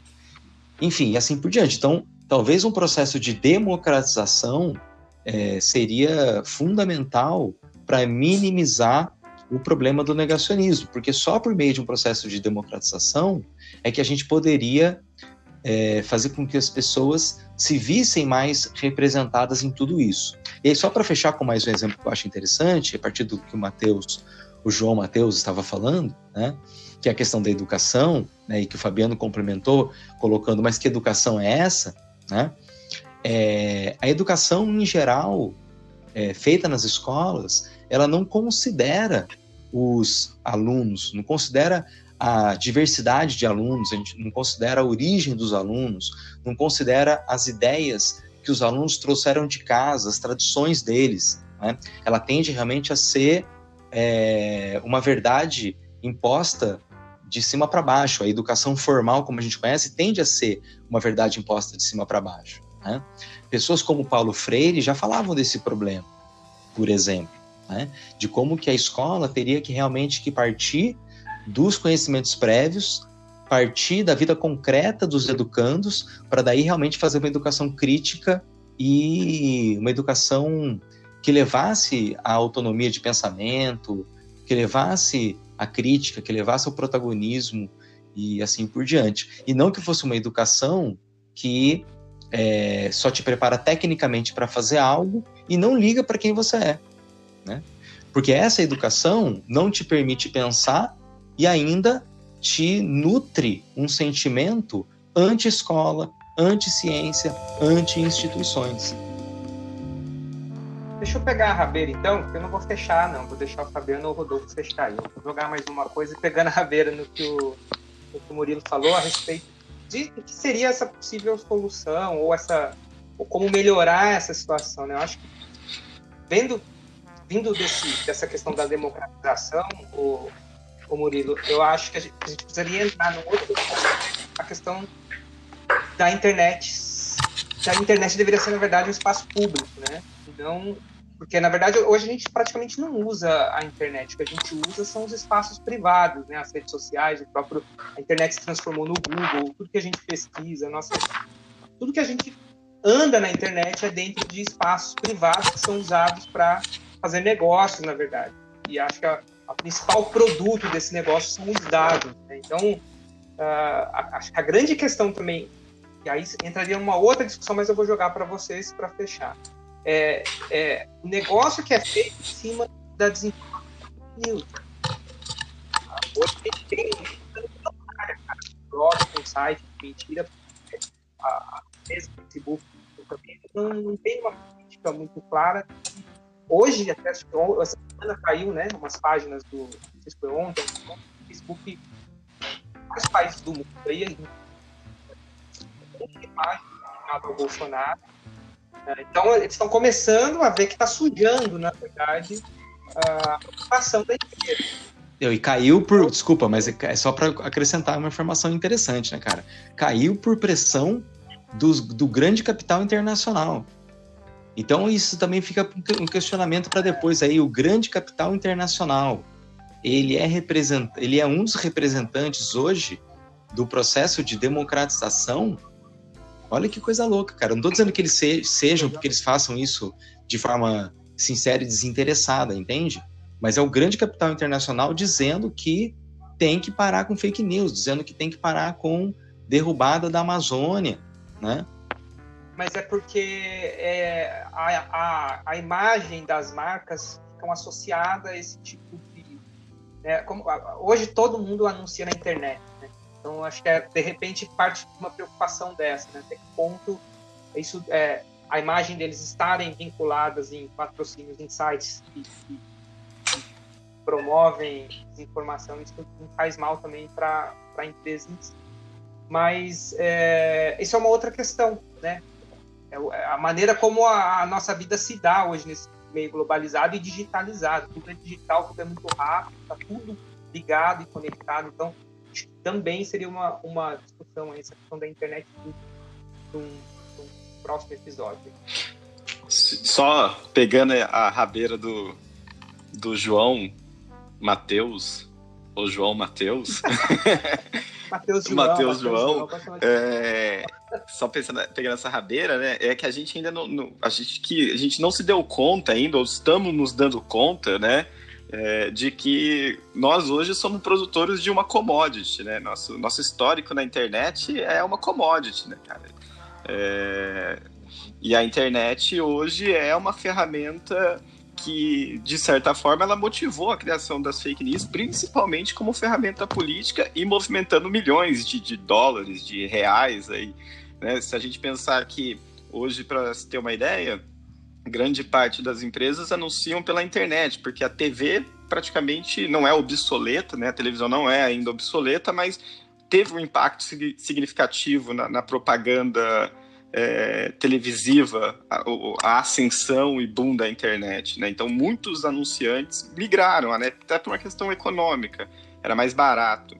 enfim, e assim por diante. Então, talvez um processo de democratização é, seria fundamental para minimizar o problema do negacionismo, porque só por meio de um processo de democratização é que a gente poderia é, fazer com que as pessoas se vissem mais representadas em tudo isso. E aí, só para fechar com mais um exemplo que eu acho interessante, a partir do que o Mateus, o João Mateus estava falando, né, que é a questão da educação, né, e que o Fabiano complementou, colocando, mas que educação é essa? Né? É, a educação, em geral, é, feita nas escolas, ela não considera os alunos, não considera a diversidade de alunos, a gente não considera a origem dos alunos, não considera as ideias que os alunos trouxeram de casa, as tradições deles. Né? Ela tende realmente a ser é, uma verdade imposta de cima para baixo. A educação formal, como a gente conhece, tende a ser uma verdade imposta de cima para baixo. Né? Pessoas como Paulo Freire já falavam desse problema, por exemplo, né? de como que a escola teria que realmente que partir dos conhecimentos prévios, partir da vida concreta dos educandos, para daí realmente fazer uma educação crítica e uma educação que levasse a autonomia de pensamento, que levasse a crítica, que levasse o protagonismo e assim por diante. E não que fosse uma educação que é, só te prepara tecnicamente para fazer algo e não liga para quem você é, né? Porque essa educação não te permite pensar e ainda te nutre um sentimento anti-escola, anti-ciência, anti-instituições. Deixa eu pegar a rabeira então, porque eu não vou fechar, não. Vou deixar o Fabiano ou o Rodolfo fechar. Eu vou jogar mais uma coisa e pegando a rabeira no que o, no que o Murilo falou a respeito de que seria essa possível solução ou essa ou como melhorar essa situação. Né? Eu acho que vendo vindo desse, dessa questão da democratização, o, o Murilo, eu acho que a gente, a gente precisaria entrar no outro a questão da internet. A internet deveria ser, na verdade, um espaço público, né? Não, porque, na verdade, hoje a gente praticamente não usa a internet. O que a gente usa são os espaços privados, né? As redes sociais, o próprio... A internet se transformou no Google, tudo que a gente pesquisa, nossa... Tudo que a gente anda na internet é dentro de espaços privados que são usados para fazer negócios, na verdade. E acho que a, a principal produto desse negócio são os dados. Né? Então, uh, acho que a grande questão também, e aí entraria uma outra discussão, mas eu vou jogar para vocês para fechar. É, é, o negócio que é feito em cima da desinformação. Hoje a gente tem blog com site mentira, a, a Facebook também não, não tem uma política muito clara. Hoje, até essa semana caiu, né, umas páginas do, não sei do Facebook, vários países do mundo aí, imagem ao Bolsonaro. É, então, eles estão começando a ver que está sujando, na verdade, a ação da empresa. E caiu por. Desculpa, mas é, é só para acrescentar uma informação interessante, né, cara? Caiu por pressão do, do grande capital internacional. Então isso também fica um questionamento para depois aí o grande capital internacional. Ele é represent... ele é um dos representantes hoje do processo de democratização. Olha que coisa louca, cara. Não estou dizendo que eles se... sejam porque eles façam isso de forma sincera e desinteressada, entende? Mas é o grande capital internacional dizendo que tem que parar com fake news, dizendo que tem que parar com derrubada da Amazônia, né? mas é porque é, a, a, a, imagem das marcas ficam associada a esse tipo de. Né, como, hoje todo mundo anuncia na internet? Então acho que é, de repente parte de uma preocupação dessa, né? até que ponto isso é, a imagem deles estarem vinculadas em patrocínios em sites que, que, promovem desinformação, isso faz mal também para a empresa em si. Mas é, isso é uma outra questão, né? É, é a maneira como a, a, nossa vida se dá hoje nesse meio globalizado e digitalizado. Tudo é digital, tudo é muito rápido, está tudo ligado e conectado. Então, também seria uma, uma discussão essa questão da internet no próximo episódio. Só pegando a rabeira do, do João Mateus, ou João Mateus, Matheus João. Matheus João. É, só pensando, pegando essa rabeira, né? É que a gente ainda não, não, a gente que a gente não se deu conta ainda, ou estamos nos dando conta, né? É, de que nós hoje somos produtores de uma commodity, né? Nosso, nosso histórico na internet é uma commodity, né, cara? É, e a internet hoje é uma ferramenta que, de certa forma, ela motivou a criação das fake news, principalmente como ferramenta política e movimentando milhões de, de dólares, de reais aí. Né? Se a gente pensar que hoje, para ter uma ideia, grande parte das empresas anunciam pela internet, porque a TV praticamente não é obsoleta, né? A televisão não é ainda obsoleta, mas teve um impacto significativo na, na propaganda é, televisiva, a, a, ascensão e boom da internet. Né? Então, muitos anunciantes migraram, né? até por uma questão econômica, era mais barato.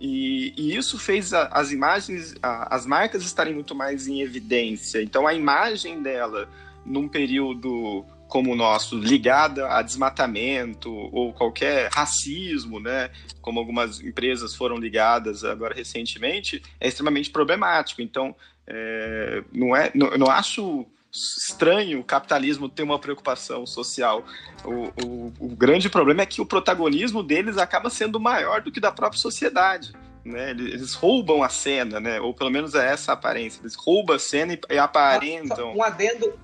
E, e isso fez a, as imagens, a, as marcas estarem muito mais em evidência. Então, a imagem dela, num período como o nosso, ligada a desmatamento ou qualquer racismo, né, como algumas empresas foram ligadas agora recentemente, é extremamente problemático. Então, é, não é, não, eu não acho estranho o capitalismo ter uma preocupação social. O, o, o, grande problema é que o protagonismo deles acaba sendo maior do que da própria sociedade. Né? Eles roubam a cena, né? ou pelo menos é essa a aparência. Eles roubam a cena e, aparentam. Um adendo,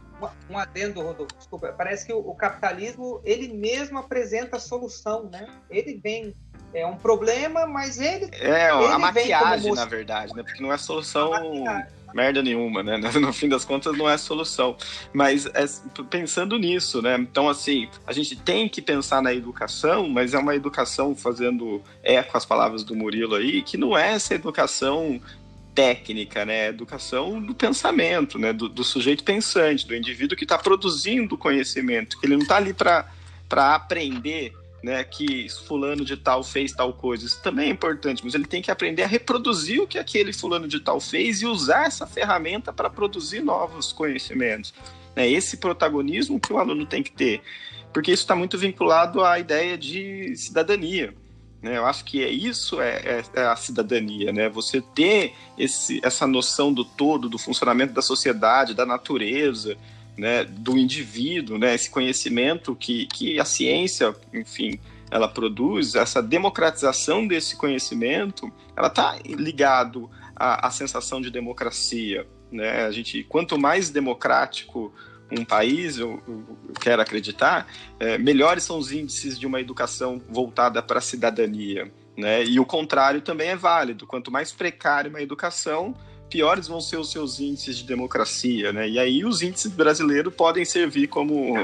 um adendo, Rodolfo, desculpa. Parece que o, o, capitalismo ele mesmo apresenta a solução, né? Ele vem é um problema, mas ele é ele a maquiagem na verdade, né? Porque não é solução merda nenhuma, né? No fim das contas, não é solução. Mas é, pensando nisso, né? Então, assim, a gente tem que pensar na educação, mas é uma educação fazendo eco às palavras do Murilo aí, que não é essa educação técnica, né? Educação do pensamento, né? Do, do sujeito pensante, do indivíduo que está produzindo conhecimento, que ele não está ali para aprender né, que fulano de tal fez tal coisa. Isso também é importante, mas ele tem que aprender a reproduzir o que aquele fulano de tal fez e usar essa ferramenta para produzir novos conhecimentos. É esse protagonismo que o aluno tem que ter, porque isso está muito vinculado à ideia de cidadania. Né? Eu acho que é isso é, é, é a cidadania, né? Você ter esse, essa noção do todo, do funcionamento da sociedade, da natureza, né, do indivíduo, né, esse conhecimento que, que a ciência, enfim, ela produz, essa democratização desse conhecimento, ela está ligado à, à, sensação de democracia, né? A gente, quanto mais democrático um país, eu, eu quero acreditar, é, melhores são os índices de uma educação voltada para a cidadania, né? E o contrário também é válido. Quanto mais precária uma educação, piores vão ser os seus índices de democracia, né? E aí os índices brasileiros podem servir como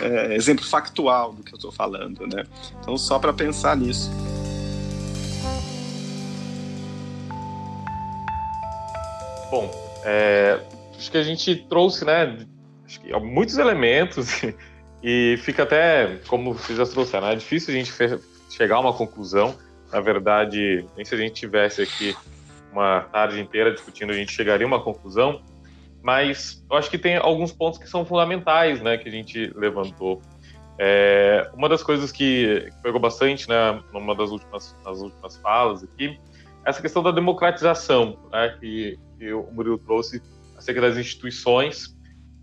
é, exemplo factual do que eu estou falando, né? Então, só para pensar nisso. Bom, é, acho que a gente trouxe, né, muitos elementos e fica até, como vocês já trouxeram, é difícil a gente chegar a uma conclusão. Na verdade, nem se a gente tivesse aqui uma tarde inteira discutindo, a gente chegaria a uma conclusão. Mas eu acho que tem alguns pontos que são fundamentais, né, que a gente levantou. É, uma das coisas que pegou bastante, né, numa das últimas, nas últimas falas aqui, é essa questão da democratização, né, que, que o Murilo trouxe acerca das instituições.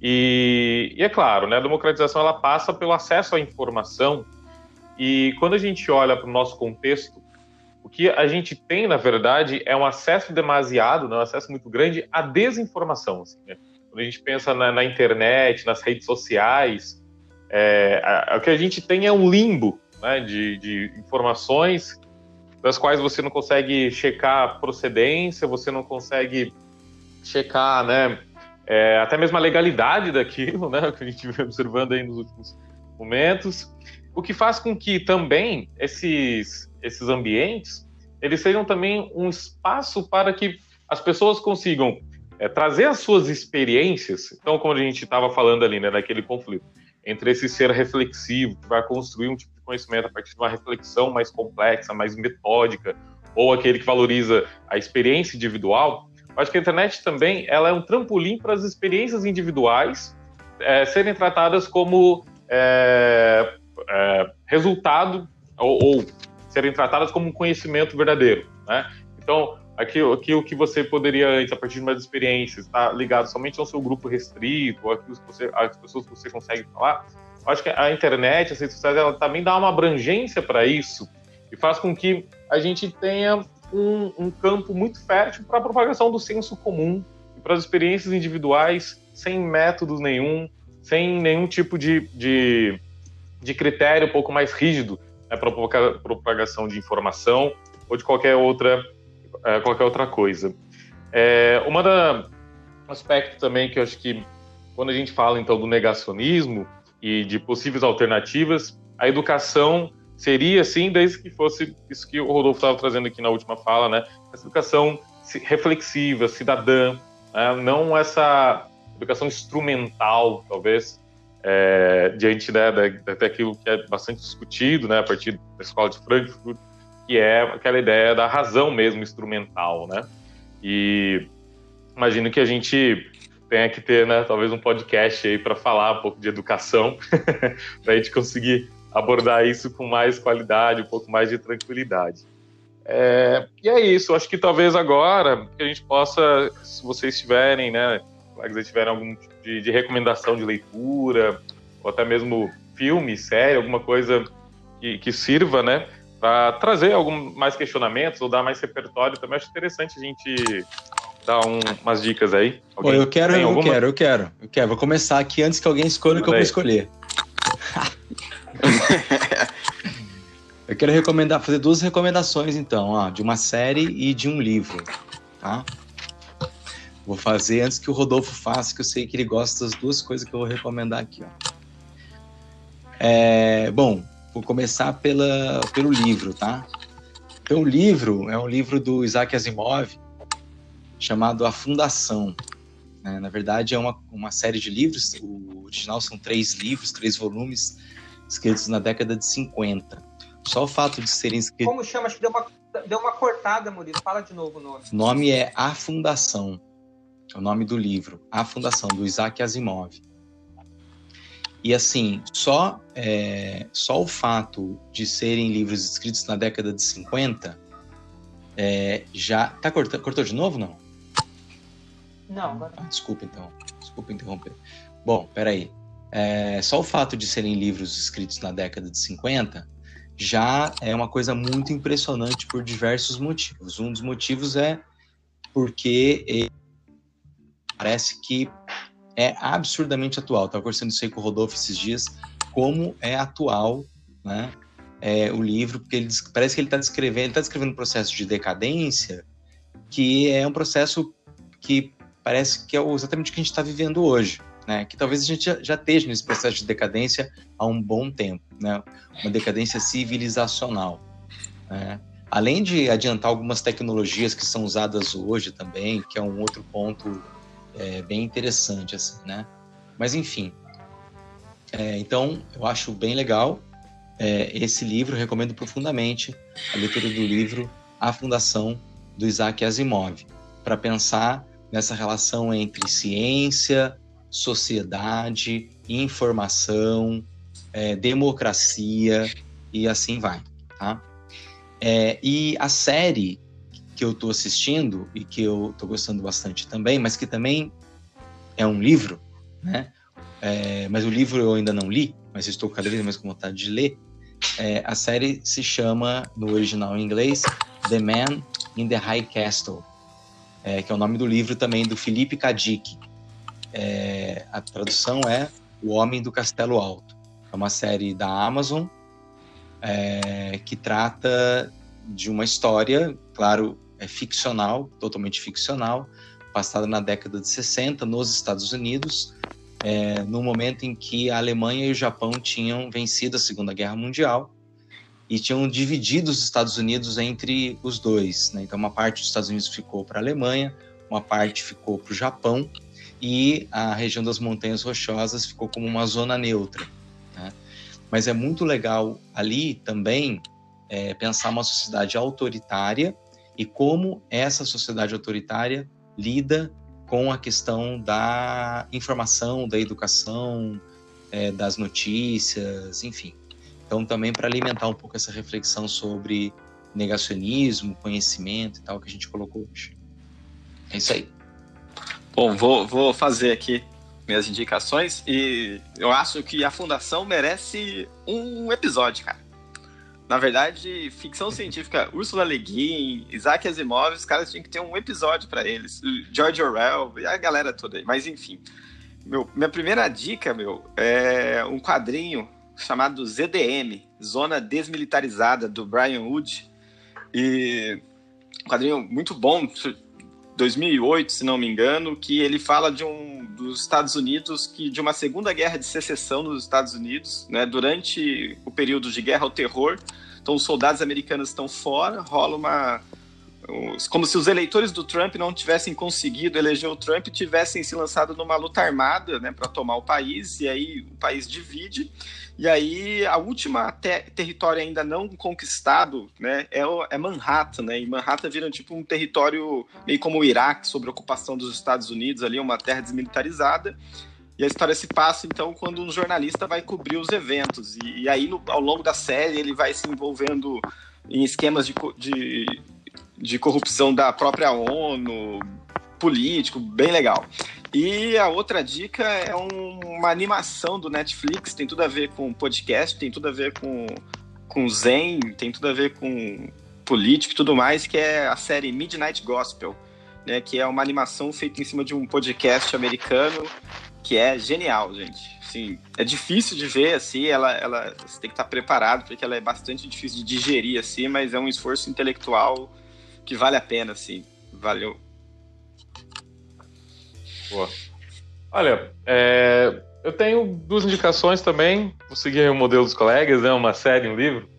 E, e, é claro, né, a democratização ela passa pelo acesso à informação. E quando a gente olha para o nosso contexto o que a gente tem, na verdade, é um acesso demasiado, né, um acesso muito grande à desinformação. Assim, né? Quando a gente pensa na, na, internet, nas redes sociais, é, a, a, o que a gente tem é um limbo né, de, de informações das quais você não consegue checar procedência, você não consegue checar, né, é, até mesmo a legalidade daquilo, né, que a gente vem observando aí nos últimos momentos, o que faz com que também esses esses ambientes, eles sejam também um espaço para que as pessoas consigam é, trazer as suas experiências. Então, como a gente estava falando ali, né, daquele conflito entre esse ser reflexivo, que vai construir um tipo de conhecimento a partir de uma reflexão mais complexa, mais metódica, ou aquele que valoriza a experiência individual, acho que a internet também ela é um trampolim para as experiências individuais é, serem tratadas como é, é, resultado ou, ou serem tratadas como um conhecimento verdadeiro. Né? Então, aquilo, aquilo que você poderia antes, a partir de mais experiências, está ligado somente ao seu grupo restrito, que você, às pessoas que você consegue falar, acho que a internet, as redes sociais, ela também dá uma abrangência para isso e faz com que a gente tenha um, um campo muito fértil para a propagação do senso comum e para as experiências individuais sem métodos nenhum, sem nenhum tipo de, de, de critério um pouco mais rígido né, para a propagação de informação ou de qualquer outra, é, qualquer outra coisa. É, uma da aspecto também que eu acho que quando a gente fala então do negacionismo e de possíveis alternativas, a educação seria sim, desde que fosse isso que o Rodolfo estava trazendo aqui na última fala, né? Essa educação reflexiva, cidadã, né? não essa educação instrumental, talvez, é, diante né, daquilo que é bastante discutido né, a partir da escola de Frankfurt, que é aquela ideia da razão mesmo instrumental, né? E imagino que a gente tenha que ter, né, talvez um podcast aí para falar um pouco de educação, para a gente conseguir abordar isso com mais qualidade, um pouco mais de tranquilidade. É, e é isso, acho que talvez agora que a gente possa, se vocês tiverem, né, se tiverem algum tipo de, de, recomendação de leitura, ou até mesmo filme, série, alguma coisa que, que sirva, né, para trazer algum mais questionamentos ou dar mais repertório, também acho interessante a gente dar um, umas dicas aí. Alguém eu quero, eu quero, eu quero, eu quero. Vou começar aqui antes que alguém escolha o que eu vou escolher. eu quero recomendar, fazer duas recomendações então, ó, de uma série e de um livro, tá? Vou fazer antes que o Rodolfo faça, que eu sei que ele gosta das duas coisas que eu vou recomendar aqui, ó. É, bom, vou começar pela, pelo livro, tá? Então, o livro é um livro do Isaac Asimov chamado A Fundação. Né? Na verdade, é uma, uma série de livros, o original são três livros, três volumes, escritos na década de 50. Só o fato de serem escritos. Como chama? Acho que deu uma, deu uma cortada, Murilo. Fala de novo o nome. O nome é A Fundação. É o nome do livro. A Fundação, do Isaac Asimov. E assim, só, é, só o fato de serem livros escritos na década de 50 é, já. Tá cortando? Cortou de novo não? Não, agora. Ah, desculpa então. Desculpa interromper. Bom, peraí. É, só o fato de serem livros escritos na década de 50 já é uma coisa muito impressionante por diversos motivos. Um dos motivos é porque parece que é absurdamente atual. Estava conversando isso aí com o Rodolfo esses dias, como é atual né, é, o livro, porque ele, parece que ele está descrevendo, ele está descrevendo um processo de decadência que é um processo que parece que é exatamente o que a gente está vivendo hoje né? Que talvez a gente já, já esteja nesse processo de decadência há um bom tempo, né? Uma decadência civilizacional. Né? Além de adiantar algumas tecnologias que são usadas hoje também, que é um outro ponto é, bem interessante, assim, né? Mas enfim, é, então eu acho bem legal é, esse livro, recomendo profundamente a leitura do livro A Fundação do Isaac Asimov, para pensar nessa relação entre ciência, sociedade, informação, é, democracia e assim vai, tá? É, e a série que eu estou assistindo e que eu estou gostando bastante também, mas que também é um livro, né? É, mas o livro eu ainda não li, mas estou cada vez mais com vontade de ler. É, a série se chama, no original em inglês, The Man in the High Castle, é, que é o nome do livro também do Felipe Kadik, é, a tradução é O Homem do Castelo Alto. É uma série da Amazon é, que trata de uma história, claro, é ficcional, totalmente ficcional, passada na década de 60 nos Estados Unidos, é, no momento em que a Alemanha e o Japão tinham vencido a Segunda Guerra Mundial e tinham dividido os Estados Unidos entre os dois. Né? Então, uma parte dos Estados Unidos ficou para a Alemanha, uma parte ficou para o Japão, e a região das Montanhas Rochosas ficou como uma zona neutra. Né? Mas é muito legal ali também é, pensar uma sociedade autoritária e como essa sociedade autoritária lida com a questão da informação, da educação, é, das notícias, enfim. Então, também para alimentar um pouco essa reflexão sobre negacionismo, conhecimento e tal que a gente colocou hoje. É isso aí. Bom, vou, vou fazer aqui minhas indicações e eu acho que a Fundação merece um episódio, cara. Na verdade, ficção científica, Ursula Le Guin, Isaac Asimov, os caras tinham que ter um episódio para eles. George Orwell e a galera toda aí. Mas enfim, meu, minha primeira dica, meu, é um quadrinho chamado ZDM, Zona Desmilitarizada, do Brian Wood. E um quadrinho muito bom, 2008, se não me engano, que ele fala de um dos Estados Unidos que de uma segunda guerra de secessão nos Estados Unidos, né, durante o período de guerra ao terror. Então os soldados americanos estão fora, rola uma como se os eleitores do Trump não tivessem conseguido eleger o Trump tivessem se lançado numa luta armada, né, para tomar o país e aí o país divide. E aí a última ter território ainda não conquistado, né, é, o, é, Manhattan, né? E Manhattan vira tipo um território meio como o Iraque, sob ocupação dos Estados Unidos, ali uma terra desmilitarizada. E a história se passa então quando um jornalista vai cobrir os eventos e, e aí no, ao longo da série ele vai se envolvendo em esquemas de, de, de corrupção da própria ONU, político, bem legal. E a outra dica é um, uma animação do Netflix, tem tudo a ver com podcast, tem tudo a ver com, com Zen, tem tudo a ver com político e tudo mais, que é a série Midnight Gospel, né, que é uma animação feita em cima de um podcast americano, que é genial, gente. Assim, é difícil de ver, assim, ela, ela, você tem que estar preparado, porque ela é bastante difícil de digerir, assim, mas é um esforço intelectual que vale a pena, assim. Valeu. Boa. Olha, é, eu tenho duas indicações também. Vou seguir o modelo dos colegas, né? Uma série, um livro.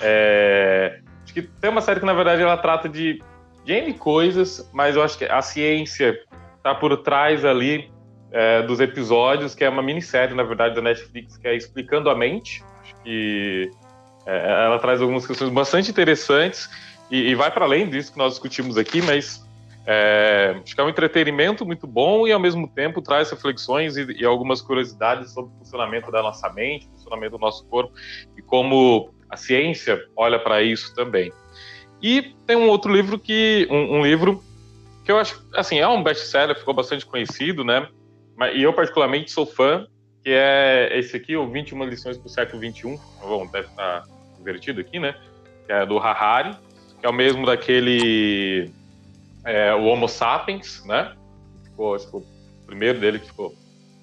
É, acho que tem uma série que, na verdade, ela trata de, de N coisas, mas eu acho que a ciência está por trás ali é, dos episódios, que é uma minissérie, na verdade, da Netflix, que é Explicando a Mente. Acho que é, ela traz algumas questões bastante interessantes e, e vai para além disso que nós discutimos aqui, mas é, acho que é um entretenimento muito bom e, ao mesmo tempo, traz reflexões e, e, algumas curiosidades sobre o funcionamento da nossa mente, o funcionamento do nosso corpo e como a ciência olha para isso também. E tem um outro livro que um, um, livro que eu acho assim é um best-seller, ficou bastante conhecido, né? E eu particularmente sou fã, que é esse aqui, o 21 lições para o século 21. Bom, deve estar invertido aqui, né? Que é do Harari, que é o mesmo daquele é, o Homo sapiens, né? Ficou, que o primeiro dele que ficou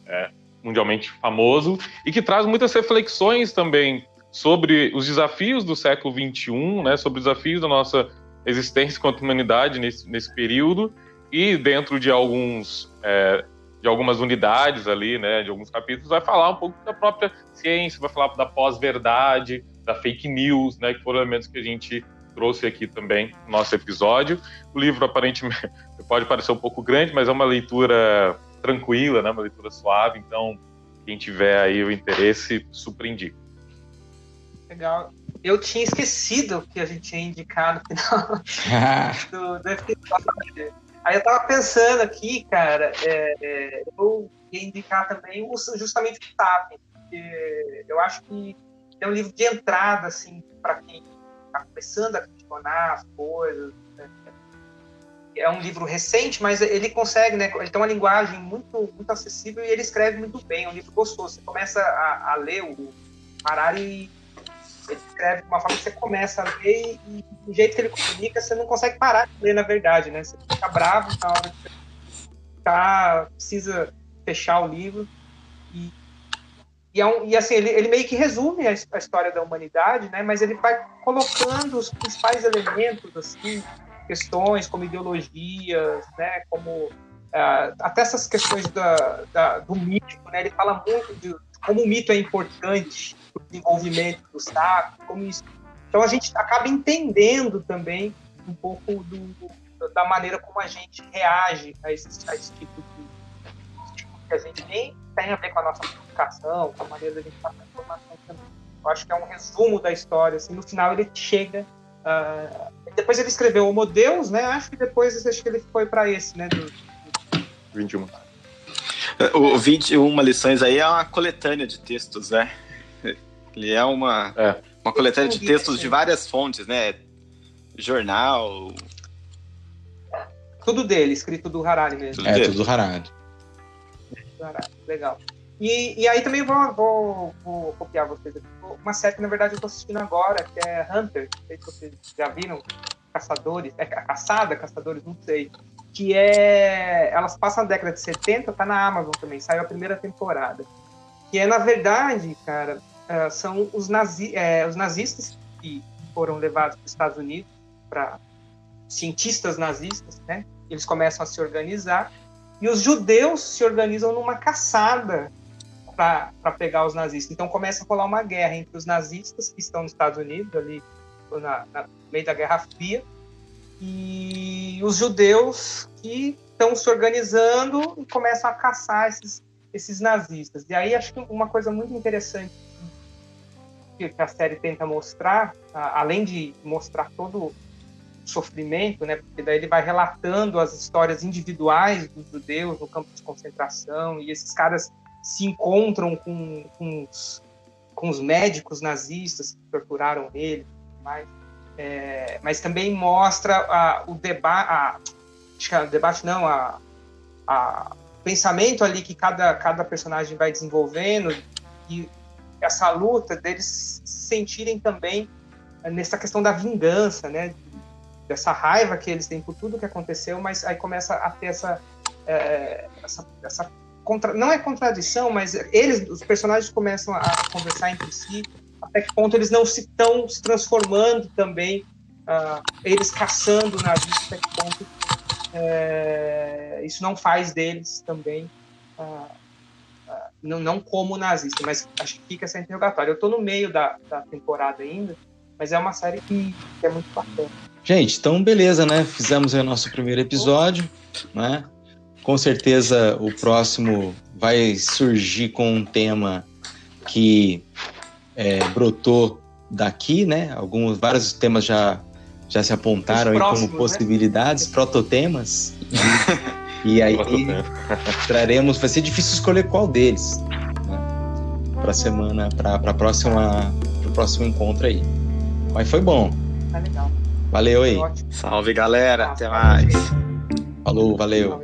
é, mundialmente famoso e que traz muitas reflexões também sobre os desafios do século XXI, né? Sobre os desafios da nossa existência quanto humanidade nesse, nesse período e dentro de alguns é, de algumas unidades ali, né? De alguns capítulos vai falar um pouco da própria ciência, vai falar da pós-verdade, da fake news, né? Que foram elementos que a gente trouxe aqui também no nosso episódio. O livro aparentemente pode parecer um pouco grande, mas é uma leitura tranquila, né? uma leitura suave, então quem tiver aí o interesse, super indico. Legal. Eu tinha esquecido que a gente tinha indicado no final do, do episódio. Aí eu tava pensando aqui, cara, é, é, eu ia indicar também justamente o TAP, porque eu acho que é um livro de entrada, assim, para quem está começando a questionar as coisas. Né? É um livro recente, mas ele consegue, né? Ele tem uma linguagem muito, muito acessível e ele escreve muito bem. É um livro gostoso. Você começa a, a ler o Harari, ele escreve de uma forma que você começa a ler e, e do jeito que ele comunica, você não consegue parar de ler, na verdade, né? Você fica bravo na hora que tá, precisa fechar o livro. E é um, e assim, ele, ele, meio que resume a, a, história da humanidade, né? mas ele vai colocando os principais elementos, assim, questões como ideologias, né? como uh, até essas questões da, da, do mito, né? ele fala muito de como o mito é importante para o desenvolvimento do sacro, como isso. Então a gente acaba entendendo também um pouco do, da maneira como a gente reage a esse, a esse tipo de, tipo que a gente nem tem a ver com a nossa comunicação, com a maneira da gente passar informação também. Eu acho que é um resumo da história. Assim, no final ele chega. Uh, depois ele escreveu Homo Deus, né? Acho que depois acho que ele foi para esse, né? Do, 21. O 21 lições aí é uma coletânea de textos, né? Ele é uma, é. uma coletânea de textos de várias fontes, né? jornal. Tudo dele, escrito do Harari mesmo. Tudo é, dele. tudo do Harari. Legal. E, e aí também vou, vou, vou copiar vocês aqui. Uma série que, na verdade, eu tô assistindo agora, que é Hunter. Não sei se vocês já viram. Caçadores. É Caçada, Caçadores, não sei. Que é. Elas passam na década de 70, tá na Amazon também. Saiu a primeira temporada. Que é, na verdade, cara, uh, são os, nazi, é, os nazistas que foram levados para os Estados Unidos, para cientistas nazistas, né? Eles começam a se organizar e os judeus se organizam numa caçada para pegar os nazistas. Então começa a rolar uma guerra entre os nazistas que estão nos Estados Unidos, ali na, na meio da Guerra Fria, e os judeus que estão se organizando e começam a caçar esses, esses nazistas. E aí acho que uma coisa muito interessante que a série tenta mostrar, além de mostrar todo o sofrimento, né, porque daí ele vai relatando as histórias individuais dos judeus no campo de concentração, e esses caras se encontram com, com, os, com os médicos nazistas que torturaram ele, mas, é, mas também mostra a, o debate, acho que é o debate não, a, a pensamento ali que cada, cada personagem vai desenvolvendo e essa luta deles sentirem também nessa questão da vingança, né? Dessa raiva que eles têm por tudo que aconteceu, mas aí começa a ter essa, é, essa, essa contra... não é contradição, mas eles, os personagens começam a conversar entre si, até que ponto eles não se estão se transformando também, uh, eles caçando nazistas, até que ponto é, isso não faz deles também uh, não, não como nazista, mas acho que fica essa interrogatória. Eu estou no meio da, da temporada ainda, mas é uma série que, que é muito bacana. Gente, então beleza, né? Fizemos o nosso primeiro episódio, né? Com certeza o próximo vai surgir com um tema que é, brotou daqui, né? Alguns, vários temas já, já se apontaram próximos, como né? possibilidades, né? prototemas. E aí traremos, vai ser difícil escolher qual deles né? para semana, para para próxima, pro próximo encontro aí. Mas foi bom. Tá legal. Valeu aí. Salve galera, até mais. Falou, valeu.